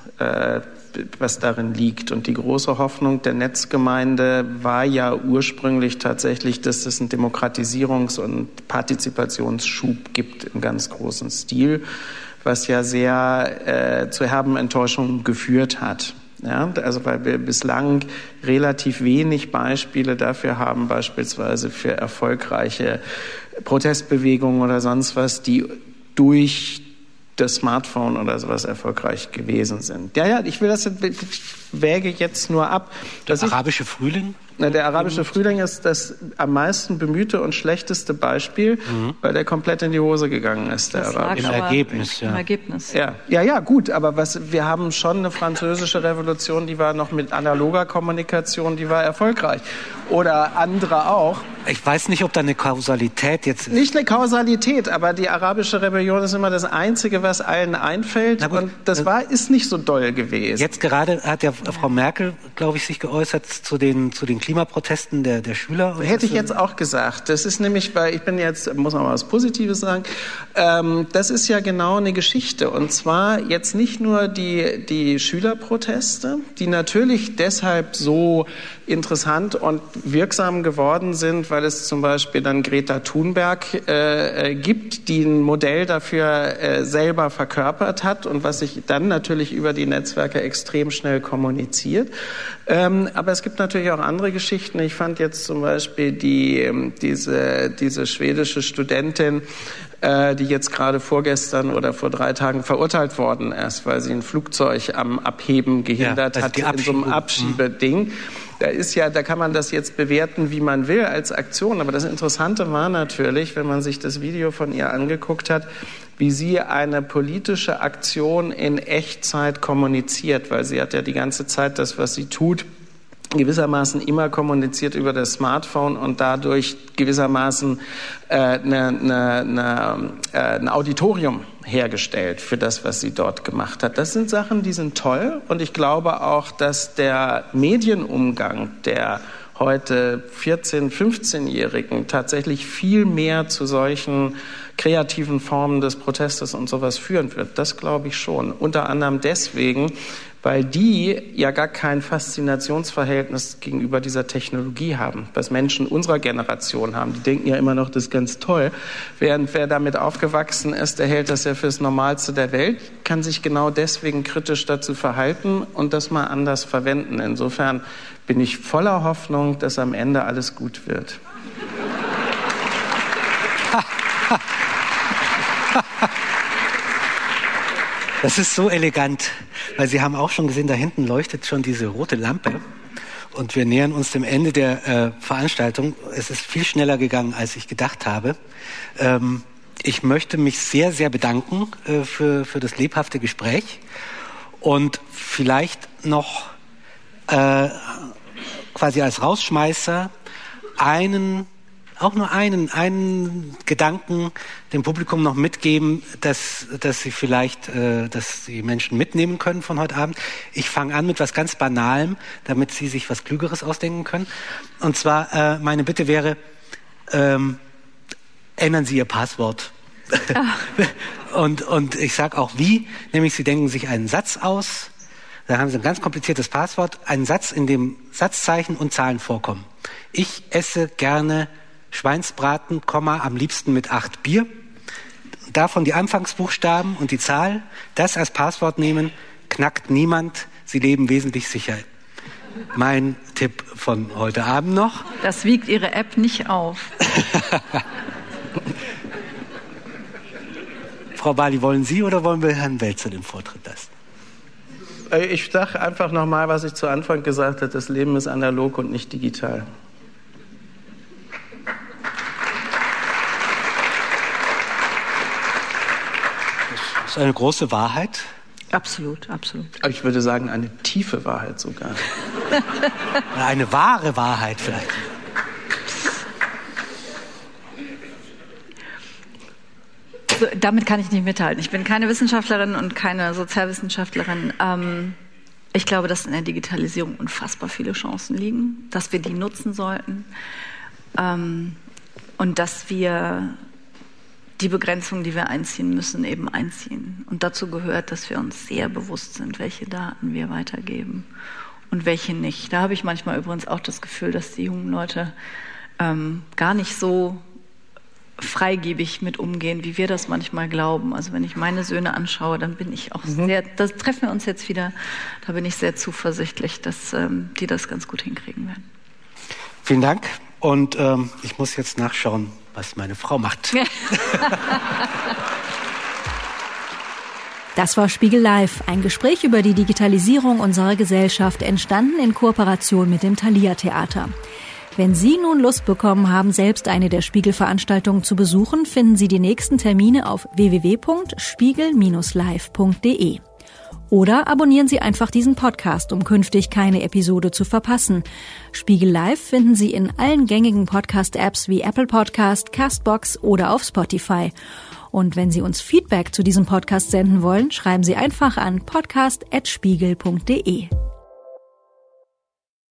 Was darin liegt. Und die große Hoffnung der Netzgemeinde war ja ursprünglich tatsächlich, dass es einen Demokratisierungs- und Partizipationsschub gibt im ganz großen Stil, was ja sehr äh, zu herben Enttäuschungen geführt hat. Ja, also weil wir bislang relativ wenig Beispiele dafür haben, beispielsweise für erfolgreiche Protestbewegungen oder sonst was, die durch das Smartphone oder sowas erfolgreich gewesen sind. Ja, ja, ich will das, wäge jetzt nur ab. Der arabische Frühling? Na, der arabische Frühling ist das am meisten bemühte und schlechteste Beispiel, mhm. weil der komplett in die Hose gegangen ist. Der das lag Im Ergebnis, ja. Im Ergebnis. Ja, ja, ja, gut. Aber was, wir haben schon eine französische Revolution, die war noch mit analoger Kommunikation, die war erfolgreich. Oder andere auch. Ich weiß nicht, ob da eine Kausalität jetzt ist. Nicht eine Kausalität, aber die arabische Rebellion ist immer das Einzige, was allen einfällt. Gut, und das äh, war, ist nicht so doll gewesen. Jetzt gerade hat ja Frau Merkel, glaube ich, sich geäußert zu den, zu den Klimaprotesten der, der Schüler. Hätte ich jetzt auch gesagt. Das ist nämlich, weil ich bin jetzt, muss man mal was Positives sagen, ähm, das ist ja genau eine Geschichte. Und zwar jetzt nicht nur die, die Schülerproteste, die natürlich deshalb so interessant und wirksam geworden sind, weil es zum Beispiel dann Greta Thunberg äh, äh, gibt, die ein Modell dafür äh, selber verkörpert hat und was sich dann natürlich über die Netzwerke extrem schnell kommuniziert. Ähm, aber es gibt natürlich auch andere Geschichten. Ich fand jetzt zum Beispiel die, ähm, diese, diese schwedische Studentin, äh, die jetzt gerade vorgestern oder vor drei Tagen verurteilt worden ist, weil sie ein Flugzeug am Abheben gehindert ja, also hat in so einem Abschiebeding. Da ist ja, da kann man das jetzt bewerten, wie man will als Aktion. Aber das Interessante war natürlich, wenn man sich das Video von ihr angeguckt hat, wie sie eine politische Aktion in Echtzeit kommuniziert, weil sie hat ja die ganze Zeit das, was sie tut, gewissermaßen immer kommuniziert über das Smartphone und dadurch gewissermaßen äh, eine, eine, eine, äh, ein Auditorium hergestellt für das, was sie dort gemacht hat. Das sind Sachen, die sind toll und ich glaube auch, dass der Medienumgang der heute 14-, 15-Jährigen tatsächlich viel mehr zu solchen kreativen Formen des Protestes und sowas führen wird. Das glaube ich schon. Unter anderem deswegen, weil die ja gar kein Faszinationsverhältnis gegenüber dieser Technologie haben, was Menschen unserer Generation haben. Die denken ja immer noch, das ist ganz toll. Während wer damit aufgewachsen ist, der hält das ja fürs Normalste der Welt, kann sich genau deswegen kritisch dazu verhalten und das mal anders verwenden. Insofern bin ich voller Hoffnung, dass am Ende alles gut wird. Das ist so elegant, weil Sie haben auch schon gesehen, da hinten leuchtet schon diese rote Lampe. Und wir nähern uns dem Ende der äh, Veranstaltung. Es ist viel schneller gegangen, als ich gedacht habe. Ähm, ich möchte mich sehr, sehr bedanken äh, für, für das lebhafte Gespräch und vielleicht noch äh, quasi als Rausschmeißer einen auch nur einen, einen Gedanken dem Publikum noch mitgeben, dass, dass sie vielleicht, äh, dass die Menschen mitnehmen können von heute Abend. Ich fange an mit was ganz Banalem, damit sie sich was Klügeres ausdenken können. Und zwar, äh, meine Bitte wäre, ähm, ändern Sie Ihr Passwort. und, und ich sage auch wie, nämlich Sie denken sich einen Satz aus, da haben Sie ein ganz kompliziertes Passwort, einen Satz, in dem Satzzeichen und Zahlen vorkommen. Ich esse gerne Schweinsbraten, Komma, am liebsten mit acht Bier. Davon die Anfangsbuchstaben und die Zahl. Das als Passwort nehmen, knackt niemand. Sie leben wesentlich sicher. Mein Tipp von heute Abend noch. Das wiegt Ihre App nicht auf. Frau Bali, wollen Sie oder wollen wir Herrn Welzer den Vortritt lassen? Äh, ich sage einfach nochmal, was ich zu Anfang gesagt habe. Das Leben ist analog und nicht digital. Ist eine große Wahrheit. Absolut, absolut. Ich würde sagen, eine tiefe Wahrheit sogar. eine wahre Wahrheit vielleicht. So, damit kann ich nicht mithalten. Ich bin keine Wissenschaftlerin und keine Sozialwissenschaftlerin. Ähm, ich glaube, dass in der Digitalisierung unfassbar viele Chancen liegen, dass wir die nutzen sollten ähm, und dass wir die Begrenzungen, die wir einziehen müssen, eben einziehen. Und dazu gehört, dass wir uns sehr bewusst sind, welche Daten wir weitergeben und welche nicht. Da habe ich manchmal übrigens auch das Gefühl, dass die jungen Leute ähm, gar nicht so freigebig mit umgehen, wie wir das manchmal glauben. Also wenn ich meine Söhne anschaue, dann bin ich auch mhm. sehr, das treffen wir uns jetzt wieder, da bin ich sehr zuversichtlich, dass ähm, die das ganz gut hinkriegen werden. Vielen Dank. Und ähm, ich muss jetzt nachschauen, was meine Frau macht. Das war Spiegel Live, ein Gespräch über die Digitalisierung unserer Gesellschaft, entstanden in Kooperation mit dem Thalia Theater. Wenn Sie nun Lust bekommen haben, selbst eine der Spiegel-Veranstaltungen zu besuchen, finden Sie die nächsten Termine auf www.spiegel-live.de. Oder abonnieren Sie einfach diesen Podcast, um künftig keine Episode zu verpassen. Spiegel Live finden Sie in allen gängigen Podcast-Apps wie Apple Podcast, Castbox oder auf Spotify. Und wenn Sie uns Feedback zu diesem Podcast senden wollen, schreiben Sie einfach an podcast.spiegel.de.